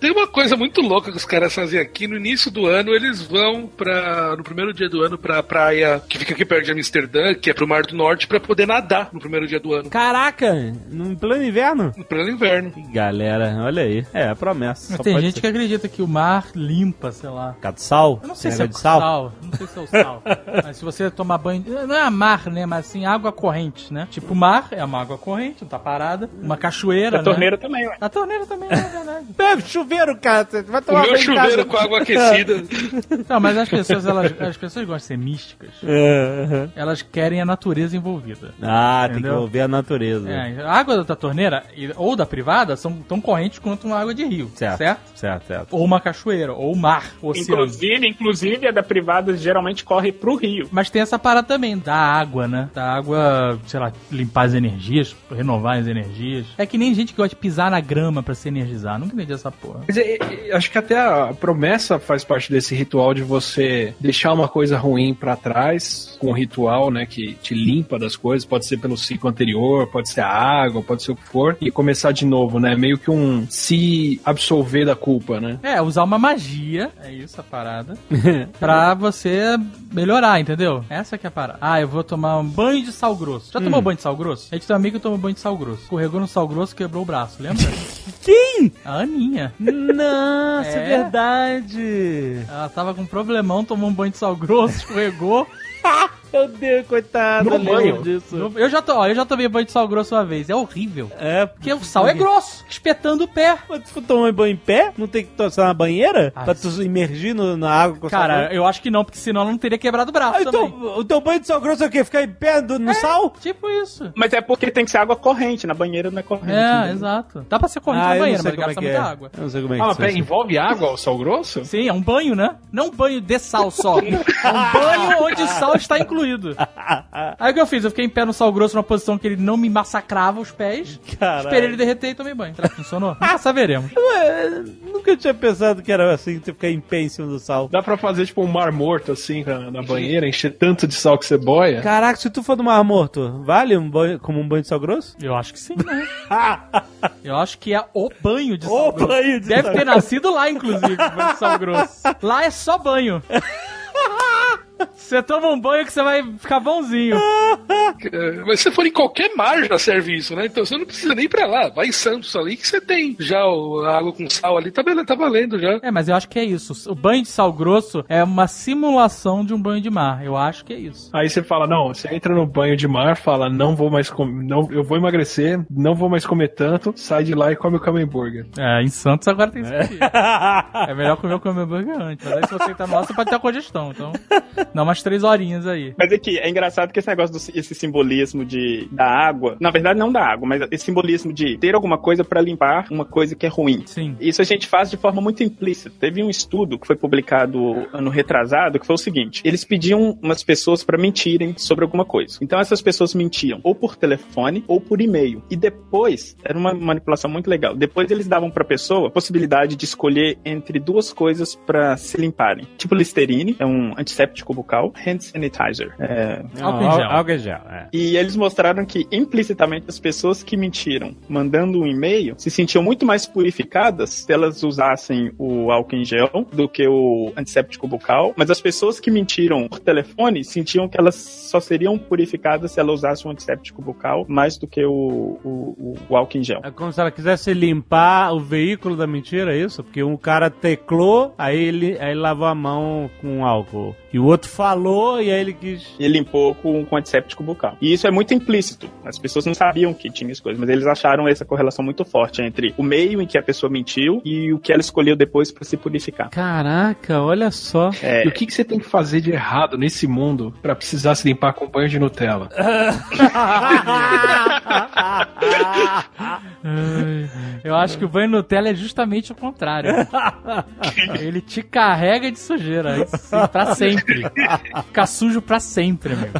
Tem uma coisa muito louca que os caras fazem aqui. No início do ano, eles vão pra. No primeiro dia do ano, pra praia que fica aqui perto de Amsterdã, que é pro Mar do Norte, pra poder nadar no primeiro dia do ano. Caraca, no plano inverno? No pleno inverno. Galera, olha aí. É, a promessa. Mas Só tem pode gente ser. que acredita que o mar limpa, sei lá. Por causa do sal? Eu não sei Tem se é o de sal. Não sei se é o sal. *laughs* Mas se você tomar banho. Não é a mar, né? Mas assim, água corrente, né? Tipo, o mar é uma água corrente, não tá parada. Uma cachoeira. A né? torneira também, ué. A torneira também. *laughs* Bebe chuveiro, cara. Vai O tomar meu banho em chuveiro casa. com água aquecida. *laughs* Não, mas as pessoas, elas, as pessoas gostam de ser místicas. É, aham. Elas querem a natureza envolvida. Ah, tem que Entendeu? ouvir a natureza. É, a água da torneira ou da privada são tão correntes quanto uma água de rio, Certo. certo? Certo, certo. Ou uma cachoeira, ou mar, oceano. Inclusive, inclusive, a da privada geralmente corre pro rio. Mas tem essa parada também da água, né? Da água, sei lá, limpar as energias, renovar as energias. É que nem gente que gosta de pisar na grama pra se energizar. Nunca entendi essa porra. Mas é, é, acho que até a promessa faz parte desse ritual de você deixar uma coisa ruim pra trás com um ritual, né, que te limpa das coisas. Pode ser pelo ciclo anterior, pode ser a água, pode ser o que for, e começar de novo, né? Meio que um se absolver da culpa, né? É, usar uma magia, é isso a parada, *laughs* pra você melhorar, entendeu? Essa que é a parada. Ah, eu vou tomar um banho de sal grosso. Já tomou banho de sal grosso? A gente tem um amigo que tomou banho de sal grosso. Escorregou no sal grosso e quebrou o braço, lembra? *laughs* Quem? A Aninha. Nossa, É? é verdade. Ela tava com um problemão, tomou um banho de sal grosso, escorregou. *laughs* Meu Deus, coitada. No banho. disso. Eu já, to, ó, eu já tomei banho de sal grosso uma vez. É horrível. É, Porque o sal é grosso, espetando o pé. Mas tu tomar banho em pé? Não tem que tossar na banheira? Ah, pra tu imergir no- na água com Cara, sabão? eu acho que não, porque senão ela não teria quebrado o braço Ah, também. então, o teu banho de sal grosso é o quê? Ficar em pé do- no sal? Tipo isso. Mas é porque tem que ser água corrente, na banheira não é corrente. É, né? exato. Dá pra ser corrente Ah, na banheira, mas é gasta que muita é. água. Eu não sei como é que Ah, é mas pera, envolve água o sal grosso? Sim, é um banho, né? Não um banho de sal só. *laughs* É um banho onde sal está incluído. *laughs* Aí o que eu fiz? Eu fiquei em pé no sal grosso numa posição que ele não me massacrava os pés. Caralho. Esperei ele derreter e tomei banho. Será que funcionou? Nunca *laughs* saberemos. Ué, nunca tinha pensado que era assim, você ficar em pé em cima do sal. Dá pra fazer tipo um mar morto assim na, na banheira, encher tanto de sal que você boia? Caraca, se tu for do Mar Morto, vale um banho, como um banho de sal grosso? Eu acho que sim, né? *laughs* Eu acho que é o banho de sal O grosso. banho de Deve sal ter nascido lá, inclusive, o banho de sal grosso. Lá é só banho. Você toma um banho que você vai ficar bonzinho. É, *laughs* Mas se for em qualquer mar já serve isso, né? Então você não precisa nem ir pra lá. Vai em Santos ali que você tem já o- a água com sal ali. Tá, tá valendo já. É, mas eu acho que é isso. O banho de sal grosso é uma simulação de um banho de mar. Eu acho que é isso. Aí você fala, não, você entra no banho de mar, fala, não vou mais comer, não, eu vou emagrecer, não vou mais comer tanto, sai de lá e come o Camembert. É, em Santos agora tem isso *laughs* aqui. É melhor comer o hambúrguer antes. Mas aí se você entrar no ar, você pode ter a congestão. Então, dá umas três horinhas aí. Mas é que é engraçado que esse negócio, do, esse simbolismo de, da água, na verdade não da água, mas esse simbolismo de ter alguma coisa pra limpar uma coisa que é ruim. Sim. Isso a gente faz de forma muito implícita. Teve um estudo que foi publicado ano retrasado que foi o seguinte: eles pediam umas pessoas pra mentirem sobre alguma coisa. Então essas pessoas mentiam ou por telefone ou por e-mail. E depois, era uma manipulação muito legal. Depois eles davam pra pessoa a possibilidade de escolher entre duas coisas pra se limparem. Tipo Listerine, é um antisséptico bucal, hand sanitizer. É, Álcool em gel. Álcool em gel. é. E eles mostraram que implicitamente as pessoas que mentiram mandando um e-mail se sentiam muito mais purificadas se elas usassem o álcool em gel do que o antisséptico bucal, mas as pessoas que mentiram por telefone sentiam que elas só seriam purificadas se elas usassem o antisséptico bucal mais do que o, o, o álcool em gel. É como se ela quisesse limpar o veículo da mentira, é isso? Porque um cara teclou, aí ele, aí ele lavou a mão com álcool. E o outro falou, e aí ele quis. E limpou com, com antisséptico bucal. E isso é muito implícito. As pessoas não sabiam que tinha as coisas, mas eles acharam essa correlação muito forte entre o meio em que a pessoa mentiu e o que ela escolheu depois para se purificar. Caraca, olha só. É, E o que, que você tem que fazer de errado nesse mundo pra precisar se limpar com banho de Nutella? *laughs* Eu acho que o banho Nutella é justamente o contrário. *laughs* Ele te carrega de sujeira. Pra sempre. *laughs* Fica sujo pra sempre, amigo.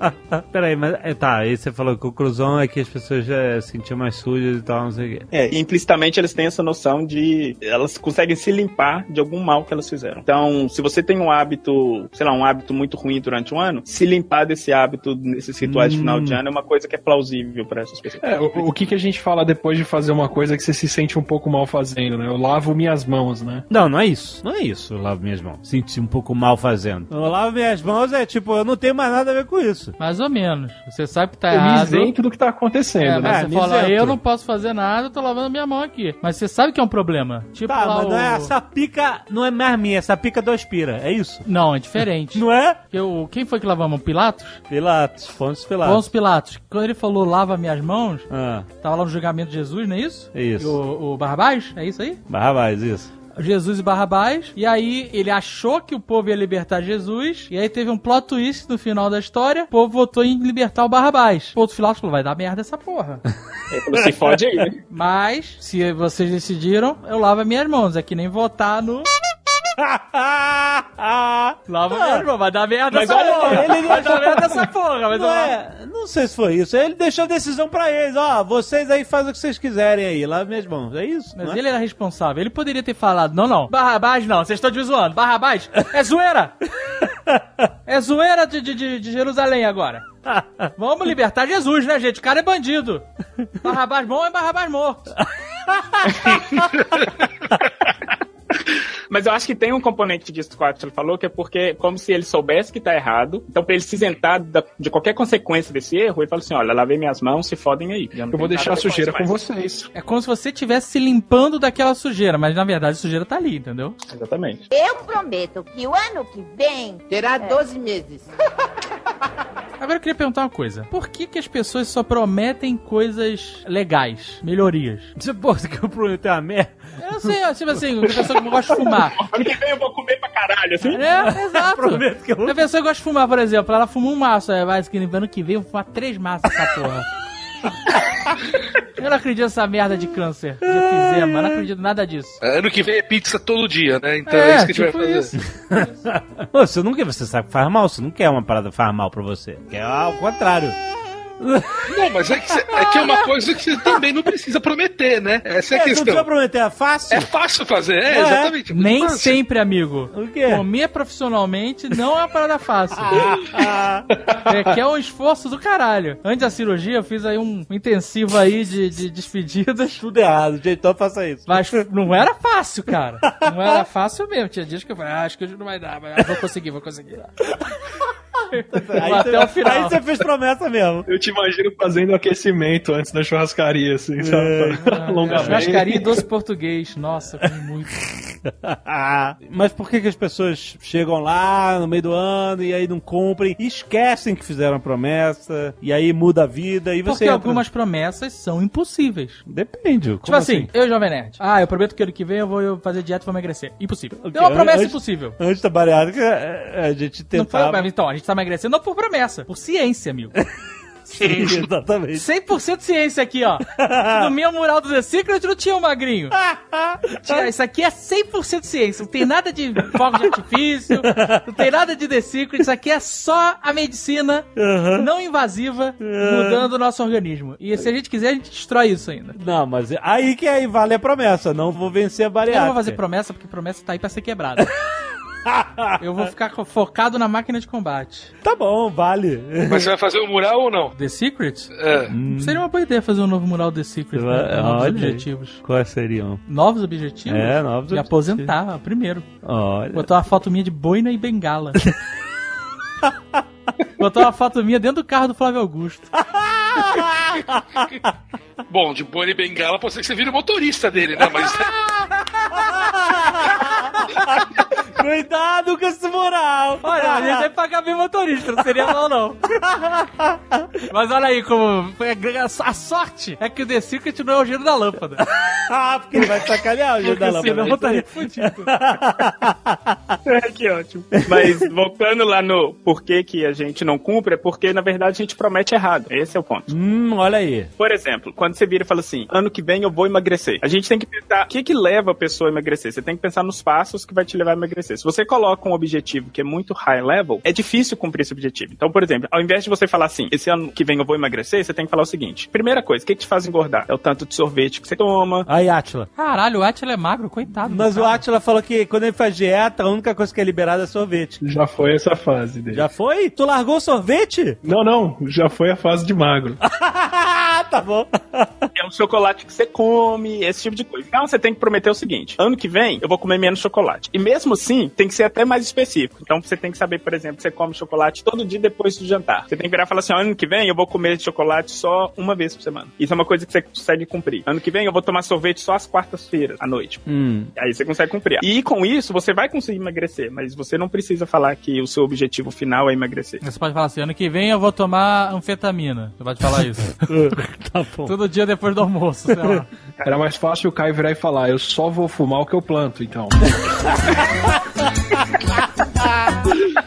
*laughs* Peraí, mas é, tá, aí você falou que a conclusão é que as pessoas já se sentiam mais sujas e tal, não sei o quê. É, e implicitamente eles têm essa noção de elas conseguem se limpar de algum mal que elas fizeram. Então, se você tem um hábito, sei lá, um hábito muito ruim durante um ano, se limpar desse hábito nesses rituais de final de ano é uma coisa que é plausível para essas pessoas. É, o, o que, que a gente fala depois de fazer uma coisa que você se sente um pouco mal fazendo, né? Eu lavo minhas mãos, né? Não, não é isso. Não é isso, eu lavo minhas mãos. Senti um pouco mal fazendo. Eu lavo minhas mãos é tipo, eu não tenho mais nada a ver com isso. Mais ou menos. Você sabe que tá Eu me errado. isento do que tá acontecendo, É, né? É, você me fala, isento. eu não posso fazer nada, eu tô lavando minha mão aqui. Mas você sabe que é um problema. Tipo Tá, lá mas o... não é, essa pica não é mais minha, essa pica do aspira, é isso? Não, é diferente. *laughs* Não é? Porque o... Quem foi que lavou a mão? Pilatos? Pilatos, Pontos Pilatos. Pôncio Pilatos. Quando ele falou lava minhas mãos, Ah, tava lá no julgamento de Jesus, não é isso? é isso. E o, o Barrabás? É isso aí? Barrabás, isso. Jesus e Barrabás. E aí ele achou que o povo ia libertar Jesus. E aí teve um plot twist no final da história. O povo votou em libertar o Barrabás. O outro Pilatos falou: vai dar merda essa porra. *laughs* Quando se fode aí, né? Mas, se vocês decidiram, eu lavo as minhas mãos. É que nem votar no. *laughs* Lava minhas mãos. Vai dar merda Mas essa porra. ele- Vai dar merda essa porra. Mas Não, é, não sei se foi isso. Ele deixou a decisão pra eles. Ó, vocês aí fazem o que vocês quiserem aí. Lave minhas mãos. É isso? Mas não é? ele era responsável. Ele poderia ter falado: não, não. Barrabás não. Vocês estão me zoando. Barrabás é zoeira. é zoeira de, de, de- de Jerusalém agora. *laughs* Vamos libertar Jesus, né, gente? O cara é bandido. Barrabás bom é Barrabás morto. *laughs* Mas eu acho que tem um componente disso que o Atila falou, que é porque, como se ele soubesse que tá errado, então pra ele se isentar da- de qualquer consequência desse erro, ele fala assim: olha, lavei minhas mãos, se fodem aí. Eu vou deixar a sujeira com vocês. É como se você estivesse se limpando daquela sujeira, mas na verdade a sujeira tá ali, entendeu? Exatamente. Eu prometo que o ano que vem Terá 12 meses. *laughs* Agora eu queria perguntar uma coisa: por que, que as pessoas só prometem coisas legais, melhorias? Você, pô, você quer prometer uma merda? Eu não sei, tipo assim, uma pessoa que gosta de fumar. *laughs* Ano que vem eu vou comer pra caralho, assim. É, exato. Prometo que eu. A pessoa que gosta de fumar, por exemplo, ela fuma um maço, aí vai que ano que vem eu vou fumar três maços essa porra. Eu não acredito nessa merda de câncer, de eu não acredito em nada disso. Ano que vem é pizza todo dia, né? Então É, é, isso que a gente tipo vai fazer. isso. Ô, você não quer, você sabe que faz mal, você não quer uma parada que faz mal pra você. Quer ao contrário. Não, mas é que, cê- é que é uma coisa que você também não precisa prometer, né? Essa é a É, você não precisa questão. prometer, é fácil. É fácil fazer, é, É. exatamente. é Nem fácil. sempre, amigo. O quê? Comer profissionalmente não é uma parada fácil. *laughs* Ah, Requer um esforço do caralho. Antes da cirurgia, eu fiz aí um intensivo aí de, de despedidas. *laughs* tudo errado, gente, então faça isso. Mas não era fácil, cara. *laughs* Não era fácil mesmo. Tinha dias que eu falei, ah, acho que hoje não vai dar, mas vou conseguir, vou conseguir. *laughs* Aí, até você, o final. aí você fez promessa mesmo. Eu te imagino fazendo aquecimento antes da churrascaria, assim, sabe? *laughs* Alongamento. Churrascaria e doce português. Nossa, comi muito. *laughs* Mas por que, que as pessoas chegam lá no meio do ano e aí não cumprem e esquecem que fizeram a promessa e aí muda a vida e você. Porque algumas promessas são impossíveis. Depende. Como Tipo assim, eu, Jovem Nerd. Ah, eu prometo que ano que vem eu vou fazer dieta e vou emagrecer. Impossível. O quê? É uma promessa Antes- impossível. Antes da bariátrica, é, a gente Não foi, tentava. então, a gente tá emagrecendo não por promessa, por ciência, amigo. *laughs* Sim, exatamente. 100% ciência aqui, ó. No meu mural do The Secret não tinha um magrinho. Tinha- Isso aqui é 100% ciência. Não tem nada de fogo de artifício, não tem nada de The Secret. Isso aqui é só a medicina não invasiva mudando o nosso organismo. E se a gente quiser, a gente destrói isso ainda. Não, mas aí que aí vale a promessa. Não vou vencer a Eu bariátrica. não vou fazer promessa, porque promessa tá aí pra ser quebrada. *laughs* *laughs* Eu vou ficar focado na máquina de combate. Tá bom, vale. Mas você vai fazer o mural ou não? The Secret? É. Seria uma boa ideia fazer um novo mural The Secret, né? novos olha aí. objetivos. Quais seriam? Novos objetivos? É, novos E objetivos. aposentar, primeiro. Olha. Botar uma foto minha de boina e bengala. *laughs* Botar uma foto minha dentro do carro do Flávio Augusto. *laughs* Bom, de Boni Bengala pode ser que você vire o motorista dele, né? Mas Cuidado com esse moral. Olha, a gente vai pagar bem motorista, não seria mal não. Mas olha aí como a, sorte é que o The Secret não é o giro da lâmpada. Ah, porque ele vai sacanear o jeito da Porque senão lâmpada. estaria fudido. É, que ótimo. Mas voltando lá no porquê que a gente não cumpre, é porque na verdade a gente promete errado. Esse é o ponto. Hum, olha aí. Por exemplo, quando você vira e fala assim, ano que vem eu vou emagrecer. A gente tem que pensar o que que leva a pessoa a emagrecer. Você tem que pensar nos passos que vai te levar a emagrecer. Se você coloca um objetivo que é muito high level, é difícil cumprir esse objetivo. Então, por exemplo, ao invés de você falar assim, esse ano que vem eu vou emagrecer, você tem que falar o seguinte: primeira coisa, o que, que te faz engordar? É o tanto de sorvete que você toma. Aí, Atila. Caralho, o Atila é magro, coitado. do Mas o. Atila falou que quando ele faz dieta, a única coisa que é liberada é sorvete. Já foi essa fase dele. Já foi? Tu largou o sorvete? Não, não, já foi a fase de magro. *laughs* *laughs* tá bom. É um chocolate que você come, esse tipo de coisa. Então você tem que prometer o seguinte: ano que vem eu vou comer menos chocolate. E mesmo assim, tem que ser até mais específico. Então você tem que saber, por exemplo, você come chocolate todo dia depois do jantar. Você tem que virar e falar assim: ano que vem eu vou comer chocolate só uma vez por semana. Isso é uma coisa que você consegue cumprir. Ano que vem eu vou tomar sorvete só às quartas-feiras, à noite. Hum. Aí você consegue cumprir. E com isso, você vai conseguir emagrecer, mas você não precisa falar que o seu objetivo final é emagrecer. Você pode falar assim, ano que vem eu vou tomar anfetamina. Você pode falar isso. *laughs* *laughs* *laughs* tá bom. Todo dia depois do almoço, sei lá. Era mais fácil o Caio virar e falar, eu só vou fumar o que eu planto, então. *laughs*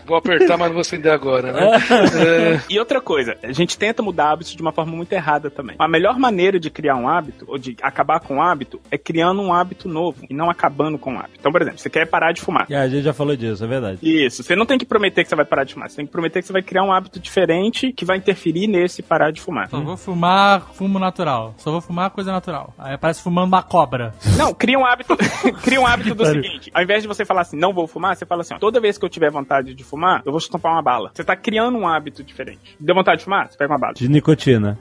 vou apertar, mas não vou acender agora, né? É, *laughs* E outra coisa, a gente tenta mudar hábitos de uma forma muito errada também. A melhor maneira de criar um hábito, ou de acabar com um hábito, é criando um hábito novo e não acabando com um hábito. Então, por exemplo, você quer parar de fumar. E a gente já falou disso, é verdade. Isso, você não tem que prometer que você vai parar de fumar, você tem que prometer que você vai criar um hábito diferente que vai interferir nesse parar de fumar. Só vou fumar fumo natural. Só vou fumar coisa natural. Aí parece fumando uma cobra. Não, cria um hábito, *laughs* cria um hábito do seguinte: ao invés de você falar assim, não vou fumar, você fala assim, ó, toda vez que eu tiver vontade de fumar, eu vou estampar uma bala. Você tá criando um hábito diferente. Deu vontade de fumar? Você pega uma bala. De nicotina.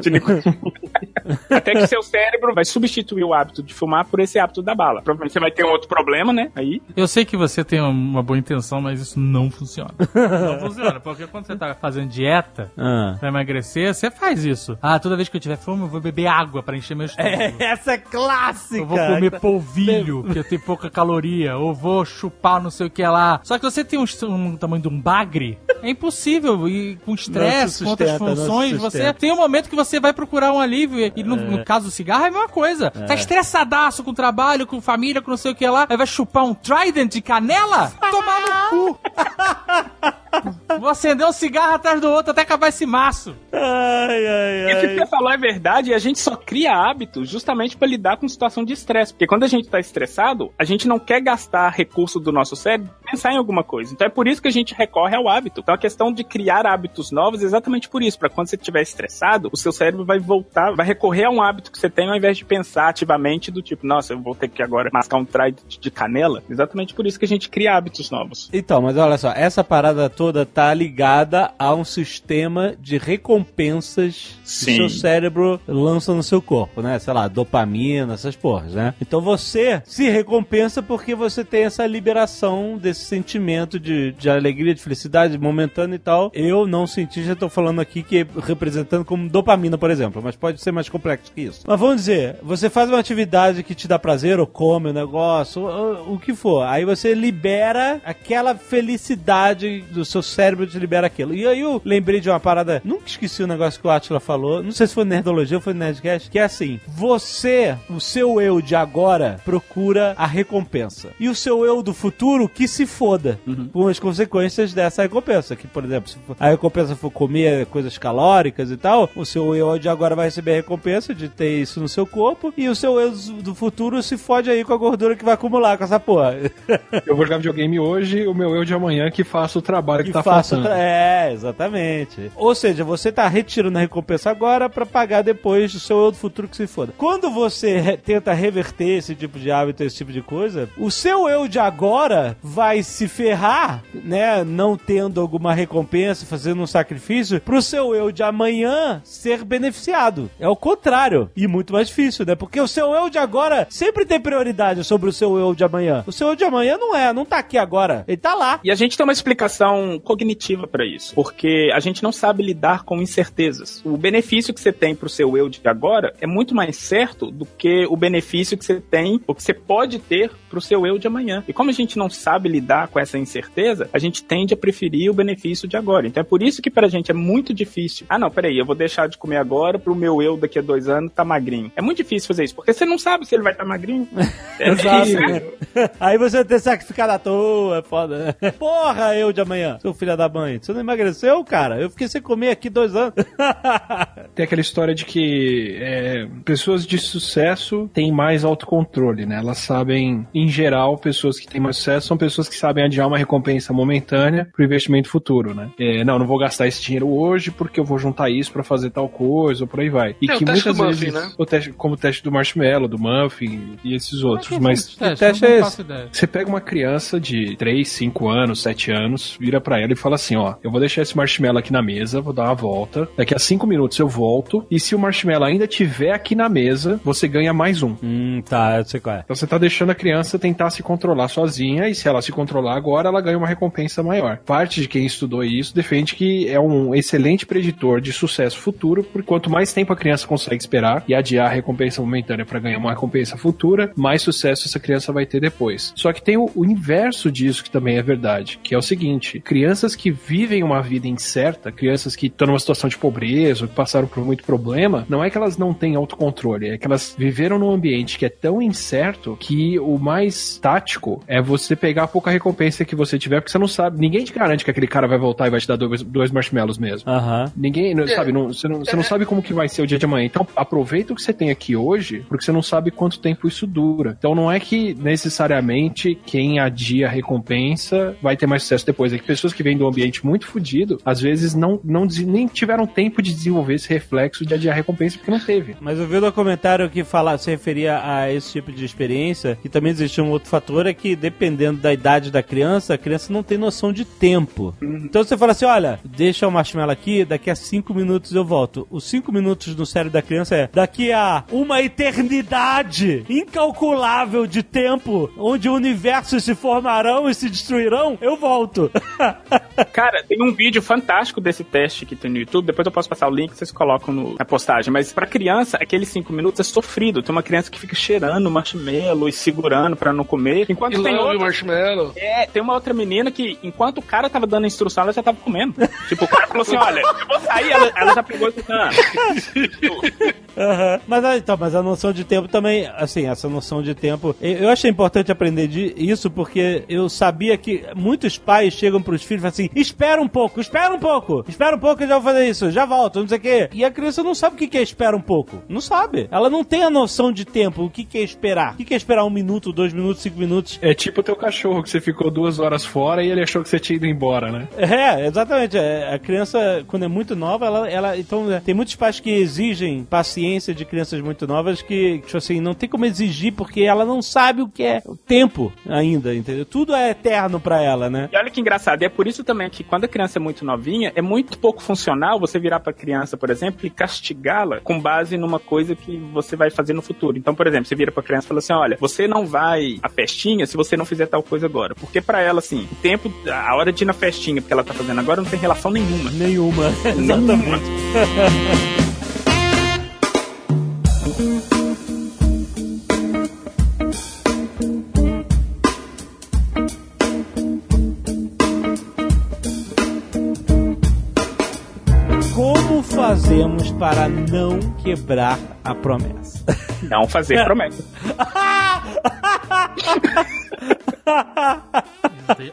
De nicotina. *laughs* Até que seu cérebro vai substituir o hábito de fumar por esse hábito da bala. Provavelmente você vai ter um outro problema, né? Aí. Eu sei que você tem uma boa intenção, mas isso não funciona. Não funciona, porque quando você tá fazendo dieta *laughs* Ah. pra emagrecer, você faz isso. Ah, toda vez que eu tiver fome, eu vou beber água pra encher meu estômago. Essa é clássica. Eu vou comer polvilho, que tem pouca caloria. Ou vou chupar não sei o que lá. Só que você tem um, um tamanho de um bagre, é impossível. E com estresse, com outras funções, você tem um momento que você vai procurar um alívio. E no, no caso do cigarro é a mesma coisa. Tá estressadaço com trabalho, com família, com não sei o que lá. Aí vai chupar um Trident de canela? Tomar no cu. *laughs* Vou acender um cigarro atrás do outro até acabar esse maço. Ai, ai, Isso que ai. você falou é verdade e a gente só cria hábitos justamente pra lidar com situação de estresse. Porque quando a gente tá estressado, a gente não quer gastar recurso do nosso cérebro pra pensar em alguma coisa. Então é por isso que a gente recorre ao hábito. Então a questão de criar hábitos novos é exatamente por isso. Pra quando você estiver estressado, o seu cérebro vai voltar, vai recorrer a um hábito que você tem ao invés de pensar ativamente do tipo, nossa, eu vou ter que agora mascar um trident de canela. Exatamente por isso que a gente cria hábitos novos. Então, mas olha só, essa parada toda tá ligada a um sistema de recompensas Sim. que seu cérebro lança no seu corpo, né? Sei lá, dopamina, essas porras, né? Então você se recompensa porque você tem essa liberação desse sentimento de, de alegria, de felicidade momentânea e tal. Eu não senti, já tô falando aqui que representando como dopamina, por exemplo, mas pode ser mais complexo que isso. Mas vamos dizer, você faz uma atividade que te dá prazer, ou come o negócio, ou- ou o que for. Aí você libera aquela felicidade do seu cérebro, te libera aquilo. E aí eu lembrei de uma parada, nunca esqueci o negócio que o Atila falou, não sei se foi Nerdologia ou foi Nerdcast, que é assim, você, o seu eu de agora, procura a recompensa. E o seu eu do futuro, que se foda com as consequências dessa recompensa. Que, por exemplo, se a recompensa for comer coisas calóricas e tal, o seu eu de agora vai receber a recompensa de ter isso no seu corpo, e o seu eu do futuro se fode aí com a gordura que vai acumular com essa porra. *laughs* Eu vou jogar videogame hoje, o meu eu de amanhã que faça o trabalho que, que tá faça É, exatamente. Ou seja, você tá retirando a recompensa agora pra pagar depois o seu eu do futuro que se foda. Quando você re- tenta reverter esse tipo de hábito, esse tipo de coisa, o seu eu de agora vai vai se ferrar, né, não tendo alguma recompensa, fazendo um sacrifício, pro seu eu de amanhã ser beneficiado. É o contrário. E muito mais difícil, né? Porque o seu eu de agora sempre tem prioridade sobre o seu eu de amanhã. O seu eu de amanhã não é, não tá aqui agora. Ele tá lá. E a gente tem uma explicação cognitiva pra isso, porque a gente não sabe lidar com incertezas. O benefício que você tem pro seu eu de agora é muito mais certo do que o benefício que você tem, o que você pode ter pro seu eu de amanhã. E como a gente não sabe lidar com essa incerteza, a gente tende a preferir o benefício de agora. Então é por isso que pra gente é muito difícil. Ah, não, peraí, eu vou deixar de comer agora pro meu eu daqui a dois anos tá magrinho. É muito difícil fazer isso, porque você não sabe se ele vai estar tá magrinho. *laughs* É Exato. difícil. Aí você vai ter sacrificado à toa, é foda. né? Porra, eu de amanhã, seu filho da mãe. Você não emagreceu, cara? Eu fiquei sem comer aqui dois anos. *laughs* Tem aquela história de que é, pessoas de sucesso têm mais autocontrole, né? Elas sabem, em geral, pessoas que têm mais sucesso são pessoas que sabem adiar uma recompensa momentânea pro investimento futuro, né? É, não, não vou gastar esse dinheiro hoje porque eu vou juntar isso pra fazer tal coisa ou por aí vai. E É, o que teste muitas do vezes, Muffin, né? o teste, como o teste do marshmallow, do muffin e esses outros, mas Que teste, teste eu não é ideia. você pega uma criança de 3, 5 anos, 7 anos, vira pra ela e fala assim: ó, eu vou deixar esse marshmallow aqui na mesa, vou dar uma volta. Daqui a 5 minutos eu volto. E se o marshmallow ainda tiver aqui na mesa, você ganha mais um. hum, tá, eu sei qual é. Então você tá deixando a criança tentar se controlar sozinha, e se ela se controlar agora, ela ganha uma recompensa maior. Parte de quem estudou isso defende que é um excelente preditor de sucesso futuro, porque quanto mais tempo a criança consegue esperar e adiar a recompensa momentânea para ganhar uma recompensa futura, mais sucesso essa criança vai ter depois. Só que tem o, o inverso disso que também é verdade, que é o seguinte: crianças que vivem uma vida incerta, crianças que estão numa situação de pobreza, ou que passaram por muito problema, não é que elas não têm autocontrole, é que elas viveram num ambiente que é tão incerto que o mais tático é você pegar a pouca recompensa que você tiver, porque você não sabe, ninguém te garante que aquele cara vai voltar e vai te dar dois, dois marshmallows mesmo. Aham. Ninguém, não- sabe, não- você, não, você não sabe como que vai ser o dia de amanhã. Então, aproveita o que você tem aqui hoje, porque você não sabe quanto tempo isso dura. Então, não é que necessariamente quem adia a recompensa vai ter mais sucesso depois. É que pessoas que vêm de um ambiente muito fodido, às vezes não, não nem tiveram tempo de desenvolver esse reflexo de adiar recompensa porque não teve. Mas eu vi um documentário que fala, se referia a esse tipo de experiência, que também existe um outro fator, é que dependendo da idade da criança, a criança não tem noção de tempo. Então você fala assim, olha, deixa o marshmallow aqui, daqui a cinco minutos eu volto. Os cinco minutos no cérebro da criança é daqui a uma eternidade incalculável de tempo, onde universos se formarão e se destruirão, eu volto. *laughs* *laughs* Cara, tem um vídeo fantástico desse teste que tem no YouTube. Depois eu posso passar o link, vocês colocam no- na postagem. Mas pra criança, aqueles cinco minutos é sofrido. Tem uma criança que fica cheirando marshmallow e segurando pra não comer. Enquanto E tem outra, marshmallow. é, tem uma outra menina que, enquanto o cara tava dando a instrução, ela já tava comendo. *laughs* tipo, o cara falou assim: olha, eu vou sair, ela, ela já pegou e falou: ah, *laughs* Aham. Mas, ah, então, mas a noção de tempo também, assim, essa noção de tempo. Eu eu achei importante aprender de, isso porque eu sabia que muitos pais chegam pros filhos e falam assim: espera um pouco, espera um pouco, espera um pouco, eu já vou fazer isso, já volto, não sei o quê. E a criança não sabe o que é espera um pouco. Não sabe. Ela não tem a noção de tempo, o que é esperar. O que é esperar um minuto, dois minutos, cinco minutos. É tipo o teu cachorro que você ficou duas horas fora e ele achou que você tinha ido embora, né? É, exatamente. É, A criança, quando é muito nova, ela, ela então né, tem muitos pais que exigem paciência de crianças muito novas que, tipo assim, não tem como exigir porque ela não sabe o que é o tempo ainda, entendeu? Tudo é eterno pra ela, né? E olha que engraçado, é por isso também que quando a criança é muito novinha, é muito pouco funcional você virar pra criança, por exemplo, e castigá-la com base numa coisa que você vai fazer no futuro. Então, por exemplo, você vira pra criança e fala assim: olha, você não vai à festinha se você não fizer tal coisa agora. Porque pra ela, assim, o tempo, a hora de ir na festinha, porque ela tá fazendo agora, não tem relação nenhuma. Nenhuma. Nenhuma. *laughs* fazemos para não quebrar a promessa? Não fazer promessa.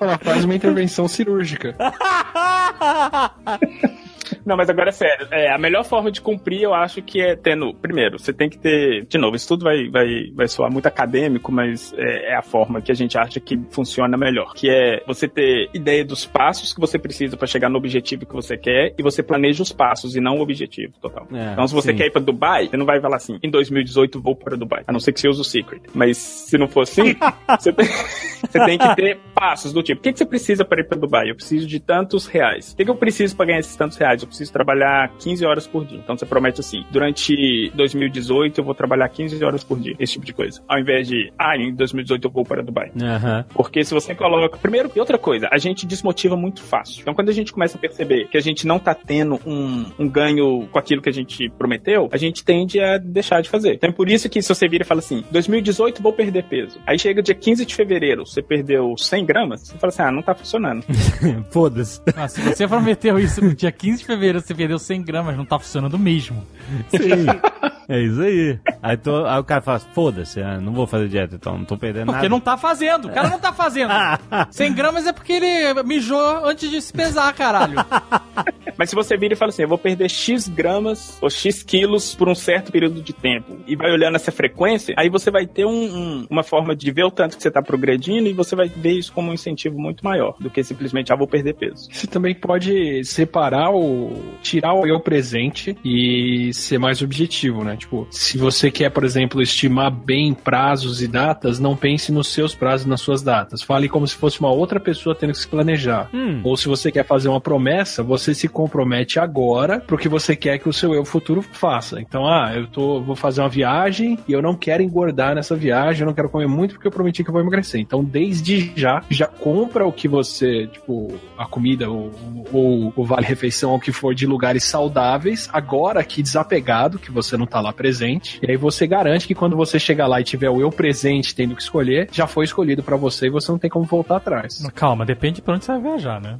Ela faz uma intervenção cirúrgica. *laughs* Não, mas agora é sério. É, a melhor forma de cumprir, eu acho que é tendo. Primeiro, você tem que ter. De novo, isso tudo vai, vai, vai soar muito acadêmico, mas é, é a forma que a gente acha que funciona melhor. Que é você ter ideia dos passos que você precisa para chegar no objetivo que você quer e você planeja os passos e não o objetivo total. É, então, se você sim. quer ir pra Dubai, você não vai falar assim, em 2018 vou para Dubai. A não ser que você use o Secret. Mas se não for assim, *laughs* você, tem, *laughs* você tem que ter passos do tipo, o que, que você precisa para ir para Dubai? Eu preciso de tantos reais. O que, que eu preciso para ganhar esses tantos reais? Eu preciso trabalhar 15 horas por dia. Então você promete assim, durante 2018 eu vou trabalhar 15 horas por dia. Esse tipo de coisa. Ao invés de, ah, em 2018 eu vou para Dubai. Aham. Porque se você coloca. Primeiro, e outra coisa, a gente desmotiva muito fácil. Então, quando a gente começa a perceber que a gente não tá tendo um, um ganho com aquilo que a gente prometeu, a gente tende a deixar de fazer. Então, é por isso que se você vira e fala assim: 2018 vou perder peso. Aí chega dia 15 de fevereiro, você perdeu 100 gramas, você fala assim: ah, não tá funcionando. *laughs* Foda-se. Ah, se você prometeu isso no dia 15 de fevereiro, você perdeu 100 gramas, não tá funcionando mesmo. Sim. *laughs* É isso aí. Aí, tô- aí o cara fala, foda-se, ah, não vou fazer dieta, então não tô perdendo Porque nada. não tá fazendo. O cara não tá fazendo. *laughs* 100 gramas é porque ele mijou antes de se pesar, caralho. *laughs* Mas se você vira e fala assim, eu vou perder X gramas ou X quilos por um certo período de tempo, e vai olhando essa frequência, aí você vai ter um- um- uma forma de ver o tanto que você tá progredindo e você vai ver isso como um incentivo muito maior do que simplesmente, ah, vou perder peso. Você também pode separar o. tirar o eu presente e ser mais objetivo, né? Tipo, se você quer, por exemplo, estimar bem prazos e datas, não pense nos seus prazos e nas suas datas. Fale como se fosse uma outra pessoa tendo que se planejar. Hum. Ou se você quer fazer uma promessa, você se compromete agora pro que você quer que o seu eu futuro faça. Então, ah, eu tô, vou fazer uma viagem e eu não quero engordar nessa viagem, eu não quero comer muito porque eu prometi que eu vou emagrecer. Então, desde já, já compra o que você, tipo, a comida ou, ou o vale refeição, ou o que for de lugares saudáveis, agora aqui desapegado, que você não tá lá presente. E aí você garante que quando você chegar lá e tiver o eu presente tendo que escolher, já foi escolhido pra você e você não tem como voltar atrás. Calma, depende pra onde você vai viajar, né?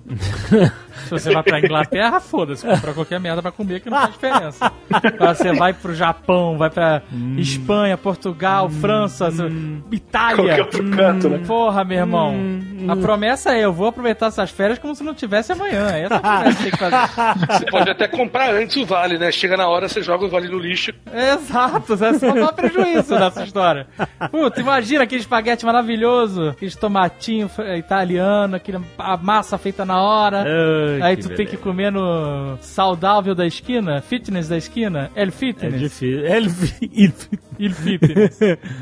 *laughs* Se você vai pra Inglaterra, foda-se, comprar qualquer merda pra comer que não faz diferença. *laughs* Agora você vai pro Japão, vai pra Espanha, Portugal, França, Itália. Qualquer outro canto, né? Porra, meu irmão. A promessa é: eu vou aproveitar essas férias como se não tivesse amanhã. Essa é a promessa que tem que fazer. *laughs* Você pode até comprar antes o vale, né? Chega na hora, você joga o vale no lixo. Exato, você só dá prejuízo nessa história. Puta, imagina aquele espaguete maravilhoso, aquele tomatinho italiano, aquele, a massa feita na hora. Ai, Aí tu tem beleza. que comer no saudável da esquina, fitness da esquina, El É Fitness. difícil. Ele... ele- Il Fitness.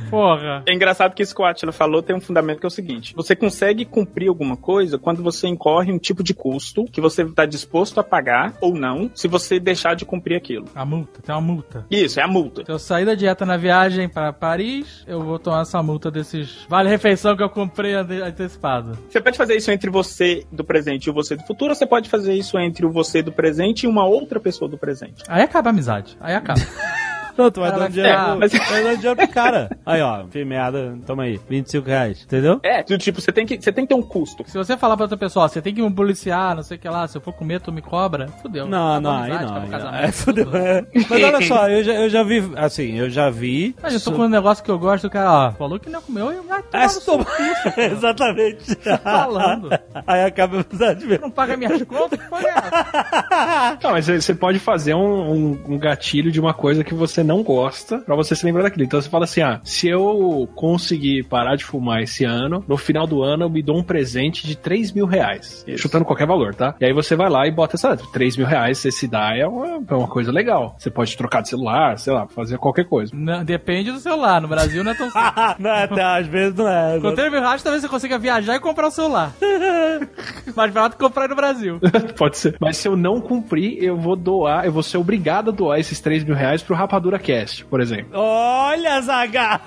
Porra. É engraçado que isso que o Atila falou tem um fundamento que é o seguinte: você consegue cumprir alguma coisa quando você incorre um tipo de custo que você está disposto a pagar ou não, se você deixar de cumprir aquilo. A multa, tem uma multa. Isso, é a multa. Se eu sair da dieta na viagem pra Paris, eu vou tomar essa multa desses vale-refeição que eu comprei ante- antecipado. Você pode fazer isso entre você do presente e o você do futuro, ou você pode fazer isso entre o você do presente e uma outra pessoa do presente. Aí acaba a amizade. Aí acaba. *laughs* Não, tu vai dar dinheiro, é, mas- *laughs* vai dar dinheiro pro cara. Aí, ó, fiz merda, toma aí, 25 reais, entendeu? É, do tipo, você tem que, você tem que ter um custo. Se você falar pra outra pessoa, você tem que me policiar, não sei o que lá, se eu for comer, tu me cobra, fudeu. Não, Acabou não, aí não. o aí casamento, *laughs* É, fudeu. é. Mas olha só, eu já, eu já vi, assim, eu já vi. Mas eu tô com um negócio que eu gosto, o cara, ó, falou que não comeu e vai tomar É, toma- *laughs* Exatamente. falando. Aí acaba a amizade mesmo. Não paga minhas contas, que porra é essa? Não, mas você pode fazer um, um- um gatilho de uma coisa que você não gosta pra você se lembrar daquilo. Então você fala assim: ah, se eu conseguir parar de fumar esse ano, no final do ano eu me dou um presente de 3 mil reais. Chutando qualquer valor, tá? E aí você vai lá e bota essa 3 mil reais, você se dá, é uma, é uma coisa legal. Você pode trocar de celular, sei lá, fazer qualquer coisa. Não, depende do celular, no Brasil não é tão simples. *laughs* não, até às vezes não é. Com 3 mil reais, talvez você consiga viajar e comprar o celular. *laughs* Mais barato que comprar no Brasil. *laughs* Pode ser. Mas se eu não cumprir, eu vou doar, eu vou ser obrigado a doar esses 3 mil reais pro Rapadura Cast, por exemplo. Olha, Zagal!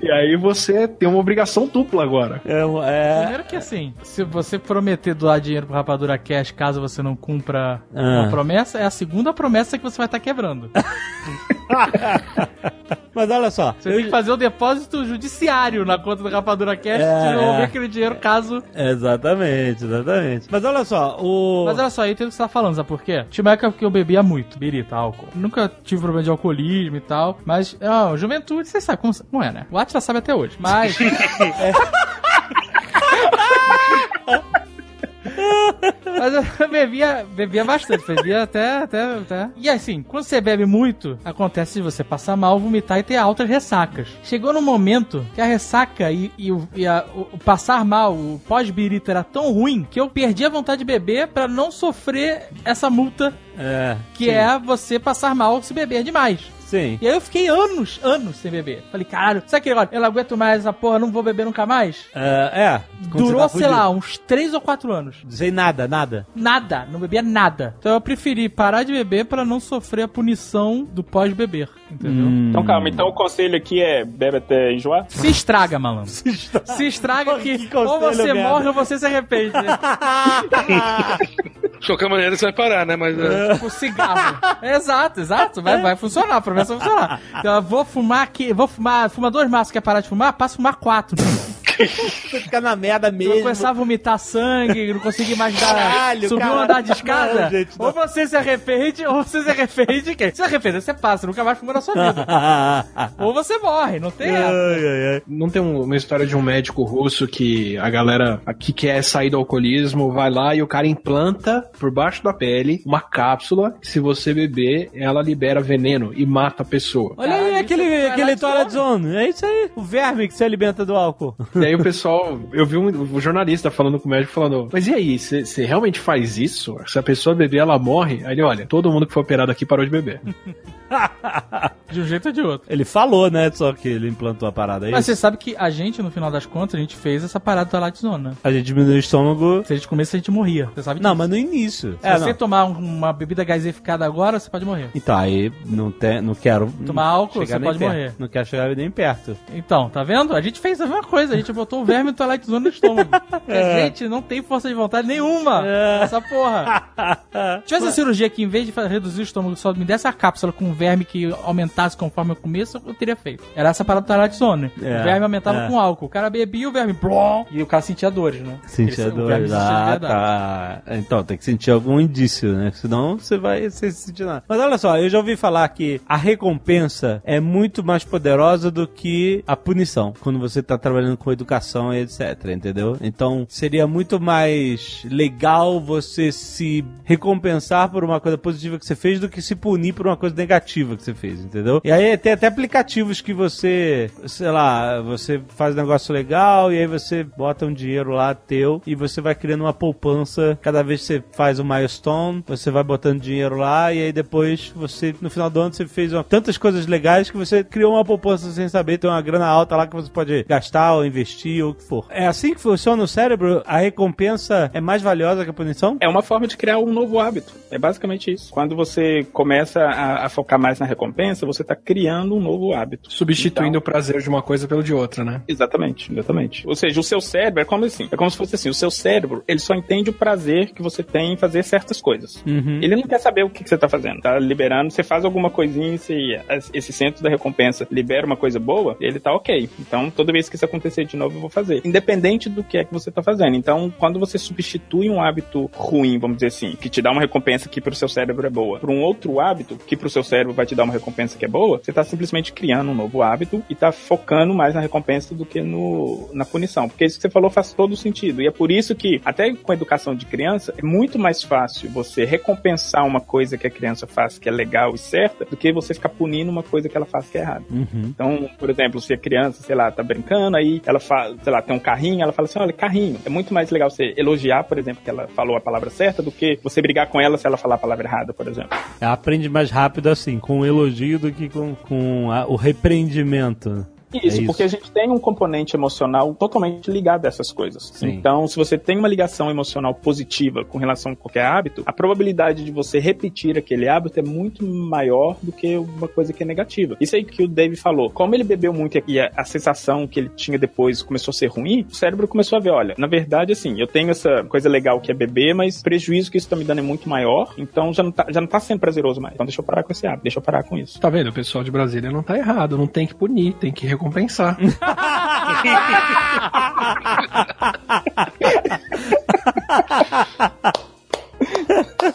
E aí você tem uma obrigação dupla agora. É, é, Primeiro que assim, se você prometer doar dinheiro pro Rapadura Cash caso você não cumpra Ah. uma promessa, é a segunda promessa que você vai estar quebrando. *laughs* Mas olha só, Você tem que fazer o depósito judiciário na conta do Rapadura Cash É, e devolver é. aquele dinheiro caso. Exatamente, exatamente. Mas olha só, o. Mas olha só, aí tem o que você tá falando, sabe por quê? Tinha uma época que eu bebia muito, birita, álcool. Nunca tive problema de alcoolismo e tal, mas, ó, juventude, vocês sabem como, como é, né? O Atila sabe até hoje, mas... Mas *laughs* *laughs* *laughs* Mas eu bebia, bebia bastante, bebia até, até, até. E assim, quando você bebe muito, acontece de você passar mal, vomitar e ter altas ressacas. Chegou no momento que a ressaca e, e, o, e a- o- passar mal, o pós-birita era tão ruim que eu perdi a vontade de beber pra não sofrer essa multa É. que sim. é você passar mal se beber demais. Sim. E aí eu fiquei anos, anos sem beber. Falei, caralho, sabe aquele negócio? Eu não aguento mais essa porra, não vou beber nunca mais? É. é. Quando Durou, tá sei lá, uns 3 ou 4 anos. Sem nada, nada. Nada, não bebia nada. Então eu preferi parar de beber pra não sofrer a punição do pós-beber, entendeu? Então calma, então o conselho aqui é bebe até enjoar? Se estraga, malandro. *laughs* Se estraga que, Que conselho ou você merda. morre ou você se arrepende. *laughs* De qualquer maneira você vai parar, né? Mas. é, o cigarro. *laughs* Exato, exato. Vai, vai funcionar, a promessa vai funcionar. Então eu vou fumar aqui, vou fumar, fuma dois maços, quer parar de fumar? Passa a fumar quatro. Você fica na merda Eu mesmo. começar a vomitar sangue, não consegui mais dar, Caralho, subir um caralho. andar de escada. Não, gente, não. ou você se arrepende, ou você se arrepende de quê? Se arrepende, você passa, nunca mais fuma na sua vida. *laughs* ou você morre, não tem essa. Ai, ai, ai. Não tem um- uma história de um médico russo que a galera que quer sair do alcoolismo vai lá e o cara implanta por baixo da pele uma cápsula que se você beber, ela libera veneno e mata a pessoa. Olha aí aquele, é aquele Twilight Zone. É isso aí. O verme que se alimenta do álcool. E aí o pessoal, eu vi um, um jornalista falando com o médico falando, mas e aí, você realmente faz isso? Se a pessoa beber, ela morre? Aí ele, olha, todo mundo que foi operado aqui parou de beber. *laughs* De um jeito ou de outro. Ele falou, né? Só que ele implantou a parada aí. Mas você sabe que a gente, no final das contas, a gente fez essa parada da né? A gente diminuiu o estômago. Se a gente comesse, a gente morria. Você sabe Não, disso. mas no início. Se É, você não. tomar um- uma bebida gaseificada agora, você pode morrer. Então, aí não, tem, não quero. Tomar álcool, você pode perto. morrer. Não quero chegar nem perto. Então, tá vendo? A gente fez a mesma coisa. A gente botou o verme do Twilight Zone no estômago. *laughs* A gente não tem força de vontade nenhuma. Essa porra. Se *laughs* tivesse a cirurgia que, em vez de reduzir o estômago, só me desse a cápsula com um verme que aumentasse conforme eu comesse, eu teria feito. Era essa parada do Twilight Zone. É, o verme aumentava é. com álcool. O cara bebia o verme, blom, e o cara sentia dores, né? Sentia Ele- o dor. verme sentia de Ah, tá. Então, tem que sentir algum indício, né? Senão você vai sem sentir nada. Mas olha só, eu já ouvi falar que a recompensa é muito mais poderosa do que a punição. Quando você tá trabalhando com educação e etc, entendeu? Então, seria muito mais legal você se recompensar por uma coisa positiva que você fez do que se punir por uma coisa negativa que você fez, entendeu? E aí tem até aplicativos que você, sei lá, você faz um negócio legal e aí você bota um dinheiro lá teu e você vai criando uma poupança. Cada vez que você faz um milestone, você vai botando dinheiro lá e aí depois você, no final do ano, você fez uma- tantas coisas legais que você criou uma poupança sem saber, tem uma grana alta lá que você pode gastar ou investir ou o que for. É assim que funciona o cérebro? A recompensa é mais valiosa que a punição? É uma forma de criar um novo hábito. É basicamente isso. Quando você começa a, a focar mais na recompensa, você está criando um novo hábito. Substituindo Então- o prazer de uma coisa pelo de outra, né? Exatamente, exatamente. Ou seja, o seu cérebro é como assim, é como se fosse assim, o seu cérebro, ele só entende o prazer que você tem em fazer certas coisas. Uhum. Ele não quer saber o que, que você tá fazendo, tá liberando, você faz alguma coisinha se esse centro da recompensa libera uma coisa boa, ele tá ok. Então, toda vez que isso acontecer de novo, eu vou fazer. Independente do que é que você tá fazendo. Então, quando você substitui um hábito ruim, vamos dizer assim, que te dá uma recompensa que pro seu cérebro é boa, por um outro hábito que pro seu cérebro vai te dar uma recompensa que é boa, você tá simplesmente criando um novo hábito e tá focando mais na recompensa do que no, na punição. Porque isso que você falou faz todo sentido. E é por isso que, até com a educação de criança, é muito mais fácil você recompensar uma coisa que a criança faz que é legal e certa, do que você ficar punindo uma coisa que ela faz que é errada. Uhum. Então, por exemplo, se a criança, sei lá, tá brincando, aí ela sei lá, tem um carrinho, ela fala assim, olha, carrinho. É muito mais legal você elogiar, por exemplo, que ela falou a palavra certa, do que você brigar com ela se ela falar a palavra errada, por exemplo. Ela aprende mais rápido assim, com o elogio do que com, com a- o repreendimento. Isso, É isso. porque a gente tem um componente emocional totalmente ligado a essas coisas. Sim. Então, se você tem uma ligação emocional positiva com relação a qualquer hábito, a probabilidade de você repetir aquele hábito é muito maior do que uma coisa que é negativa. Isso aí que o Dave falou. Como ele bebeu muito e a, a sensação que ele tinha depois começou a ser ruim, o cérebro começou a ver, olha, na verdade, assim, eu tenho essa coisa legal que é beber, mas o prejuízo que isso tá me dando é muito maior, então já não tá, já não tá sendo prazeroso mais. Então deixa eu parar com esse hábito, deixa eu parar com isso. Tá vendo? O pessoal de Brasília não tá errado. Não tem que punir, tem que recompensar.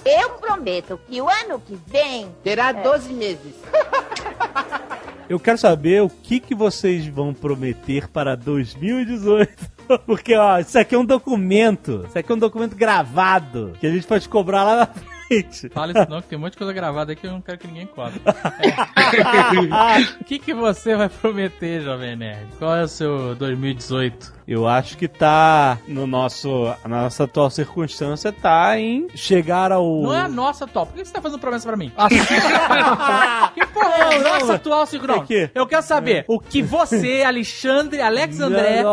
Eu prometo que o ano que vem Terá 12 meses. Eu quero saber o que, que vocês vão prometer para 2018. *laughs* Porque, ó, isso aqui é um documento. Isso aqui é um documento gravado que a gente pode cobrar lá na frente. Fala isso não, que tem um monte de coisa gravada aí que eu não quero que ninguém cobre. É. O *laughs* *laughs* que, que você vai prometer, Jovem Nerd? Qual é o seu 2018? Eu acho que tá no nosso, na nossa atual circunstância tá em chegar ao Não é a nossa atual. Por que você tá fazendo promessa pra mim? *laughs* que porra é a nossa atual circunstância? É Eu quero saber o que você, Alexandre, Alex André.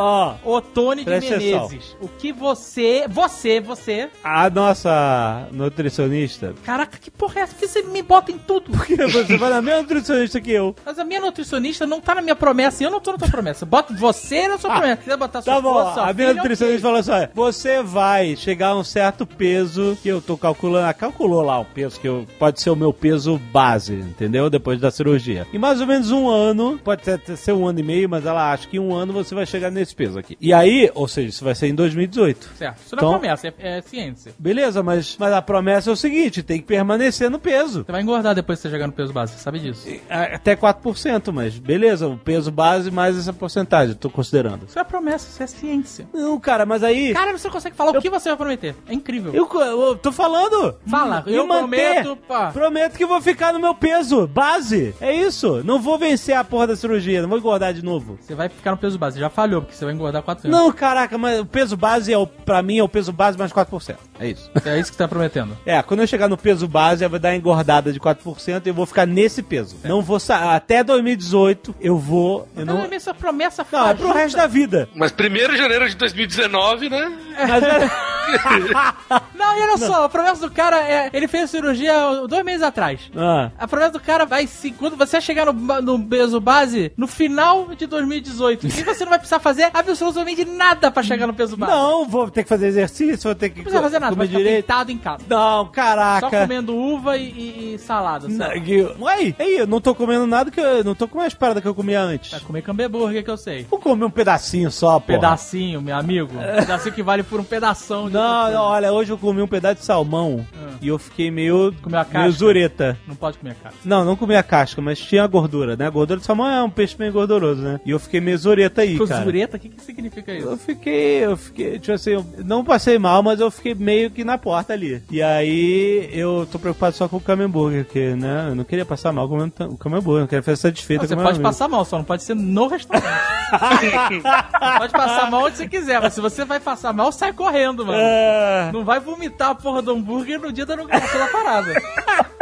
Otone de. Menezes, o que você, você, você... A nossa nutricionista. Caraca, que porra é essa? Por que você me bota em tudo? Porque você vai na mesma nutricionista que eu. Mas a minha nutricionista não tá na minha promessa e eu não tô na tua promessa. Bota você na sua promessa. Se quiser botar sua Tá bom, esposa, a minha filha, nutricionista ok. falou assim: você vai chegar a um certo peso que eu tô calculando. Ela calculou lá o peso que eu, pode ser o meu peso base, entendeu? Depois da cirurgia. Em mais ou menos um ano, pode ser, ser um ano e meio, mas ela acha que em um ano você vai chegar nesse peso aqui. E aí, ou seja, isso vai ser em 2018. Certo. Isso não é Então- promessa, é, é ciência. Beleza, mas, mas a promessa é o seguinte: tem que permanecer no peso. Você vai engordar depois que você chegar no peso base, você sabe disso. Até 4%, mas beleza, o peso base mais essa porcentagem, eu tô considerando. Isso é promessa, isso é ciência. Não, cara, mas aí. Cara, você consegue falar o que você vai prometer. É incrível. Eu, eu tô falando. Fala, eu manter. prometo, pá. Prometo que vou ficar no meu peso, base. É isso. Não vou vencer a porra da cirurgia, não vou engordar de novo. Você vai ficar no peso base. Já falhou, porque você vai engordar 4 anos. Não, caraca, mas o peso base é o, pra mim é o peso base mais 4%. É isso. É isso que você tá prometendo. É, quando eu chegar no peso base, vai dar engordada de 4% e eu vou ficar nesse peso. Não vou sair. Até 2018 eu vou. Eu Não, não, é essa promessa não, é pro fajuta. resto da vida. Mas 1 de janeiro de 2019, né? Mas é- *laughs* *laughs* Não, e olha só, a promessa do cara é. Ele fez a cirurgia dois meses atrás. Ah. A promessa do cara vai se. Quando você chegar no, no peso base, no final de 2018. E você não vai precisar fazer absolutamente nada pra chegar no peso base. Não, vou ter que fazer exercício, vou ter que Não precisa fazer nada, vai ficar direito. deitado em casa. Não, Só caraca. comendo uva e, e- e salada. Não, que- Ué, aí, eu não tô comendo nada que eu não tô comendo as paradas que eu comia antes. Vai comer cambeburger que eu sei. Vou comer um pedacinho só, pô. Pedacinho, meu amigo. Pedacinho que vale por um pedação. Não, não, olha, hoje eu comi um pedaço de salmão Ah. e eu fiquei meio, Comeu a meio casca? zureta. Não pode comer cara. Não, não comi a casca, mas tinha a gordura, né? A gordura de salmão é um peixe meio gorduroso, né? E eu fiquei meio zureta aí, cara. Zureta, o que, que significa isso? Eu fiquei, eu fiquei, tipo assim, eu não passei mal, mas eu fiquei meio que na porta ali. E aí eu tô preocupado só com o Camembert, porque, né, eu não queria passar mal comendo o Camembert, eu quero ficar satisfeito Não, você pode passar mal, só não pode ser no restaurante. *laughs* pode passar mal onde você quiser, mas se você vai passar mal, sai correndo, mano. É. Não vai vomitar a porra do hambúrguer no dia da inauguração da parada. *laughs*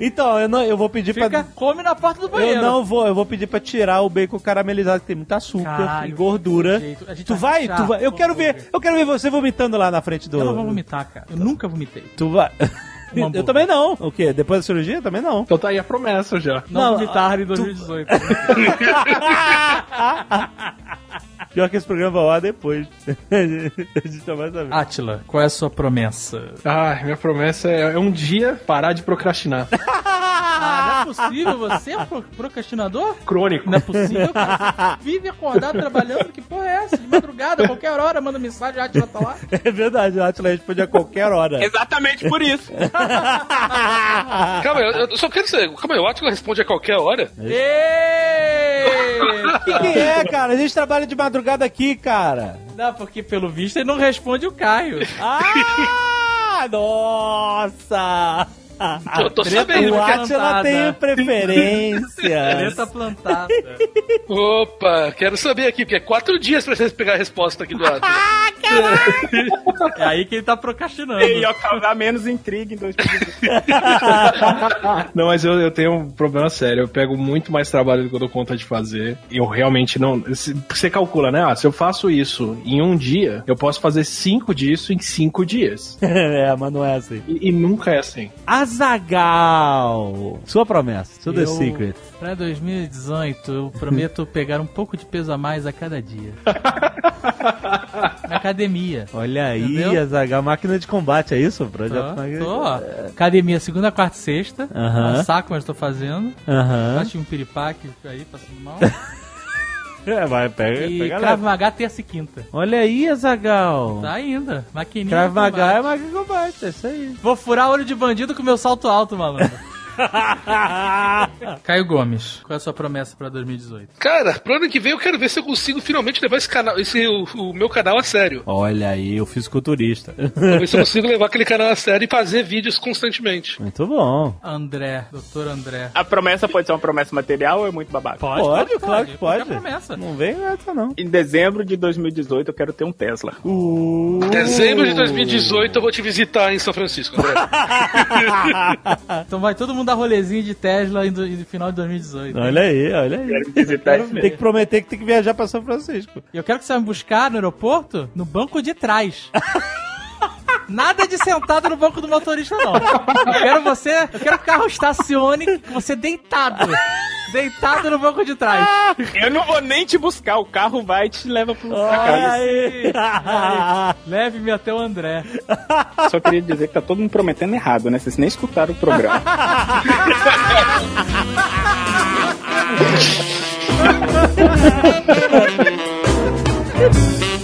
Então, eu, não, eu vou pedir Fica, pra... come na porta do banheiro. Eu não vou, eu vou pedir pra tirar o bacon caramelizado, que tem muito açúcar Caralho, e gordura. Tu vai tu vai. Eu quero ver, eu quero ver você vomitando lá na frente do. Eu não vou vomitar, cara. Eu nunca vomitei. Tu vai. Um *laughs* eu também não. O quê? Depois da cirurgia? Também não. Então tá aí a promessa já. Não, Não, vomitar em 2018. *laughs* Pior que esse programa vai ao ar depois. *laughs* a gente só vai saber. Atila, qual é a sua promessa? Ah, minha promessa é, é um dia parar de procrastinar. *laughs* Ah, não é possível? Você é pro- procrastinador? Crônico. Não é possível, cara. Você vive acordado trabalhando. Que porra é essa? De madrugada, qualquer hora, manda mensagem, a Atila tá lá. *laughs* É verdade, o Atila responde a qualquer hora. Exatamente por isso. Calma, eu, eu só quero saber. Calma aí, o Atila responde a qualquer hora. O que, que é, cara? A gente trabalha de madrugada aqui, cara. Não, porque pelo visto ele não responde o Caio. Ah, *laughs* nossa! Eu tô sabendo. O que é Atila plantada. tem preferências. *laughs* Treta plantada. Opa, quero saber aqui, porque é quatro dias pra vocês pegar a resposta aqui do Atila. *laughs* *laughs* É aí que ele tá procrastinando. E ia causar menos intriga em 2018. Não, mas eu, eu tenho um problema sério. Eu pego muito mais trabalho do que eu dou conta de fazer. E eu realmente não. se- Você calcula, né? Ah, se eu faço isso em um dia, eu posso fazer cinco disso em cinco dias. é, mas não é assim. E, e nunca é assim. Azagal. Sua promessa, seu The Secret. Pra 2018, eu prometo *laughs* pegar um pouco de peso a mais a cada dia. Na *laughs* academia. Olha aí, Entendeu? Azagal, máquina de combate, é isso? Projeto Tô, tô. Academia segunda, quarta e sexta. Aham. Um saco, mas tô fazendo. Aham. Bate um piripaque aí, passando mal. *laughs* É, vai, pega, E pega Krav. Maga terça e quinta. Olha aí, Azagal. Tá ainda. Maquininha. Krav Maga é de combate, é isso aí. Vou furar olho de bandido com meu salto alto, malandro. *laughs* *laughs* Caio Gomes, qual é a sua promessa pra 2018? Cara, pro ano que vem eu quero ver se eu consigo finalmente levar esse canal, esse, o, o meu canal a sério. Olha aí, o fisiculturista. Pra ver se eu consigo levar aquele canal a sério e fazer vídeos constantemente. Muito bom. André, doutor André. A promessa pode ser uma promessa material ou é muito babaca? Pode, claro que pode. Qualquer promessa. Não vem essa, não. Em dezembro de 2018 eu quero ter um Tesla. Uh. Dezembro de 2018 eu vou te visitar em São Francisco, André. *laughs* Então vai todo mundo dar rolezinho de Tesla no final de 2018. Olha aí, olha aí. Tem que prometer que tem que viajar pra São Francisco. E eu quero que você me buscar no aeroporto no banco de trás. *laughs* Nada de sentado no banco do motorista, não. Eu quero você. Eu quero que o carro estacione com você deitado. Deitado no banco de trás. Eu não vou nem te buscar, o carro vai e te leva pro Olha casa. aí. Leve-me até o André. Só queria dizer que tá todo mundo prometendo errado, né? Vocês nem escutaram o programa. *laughs*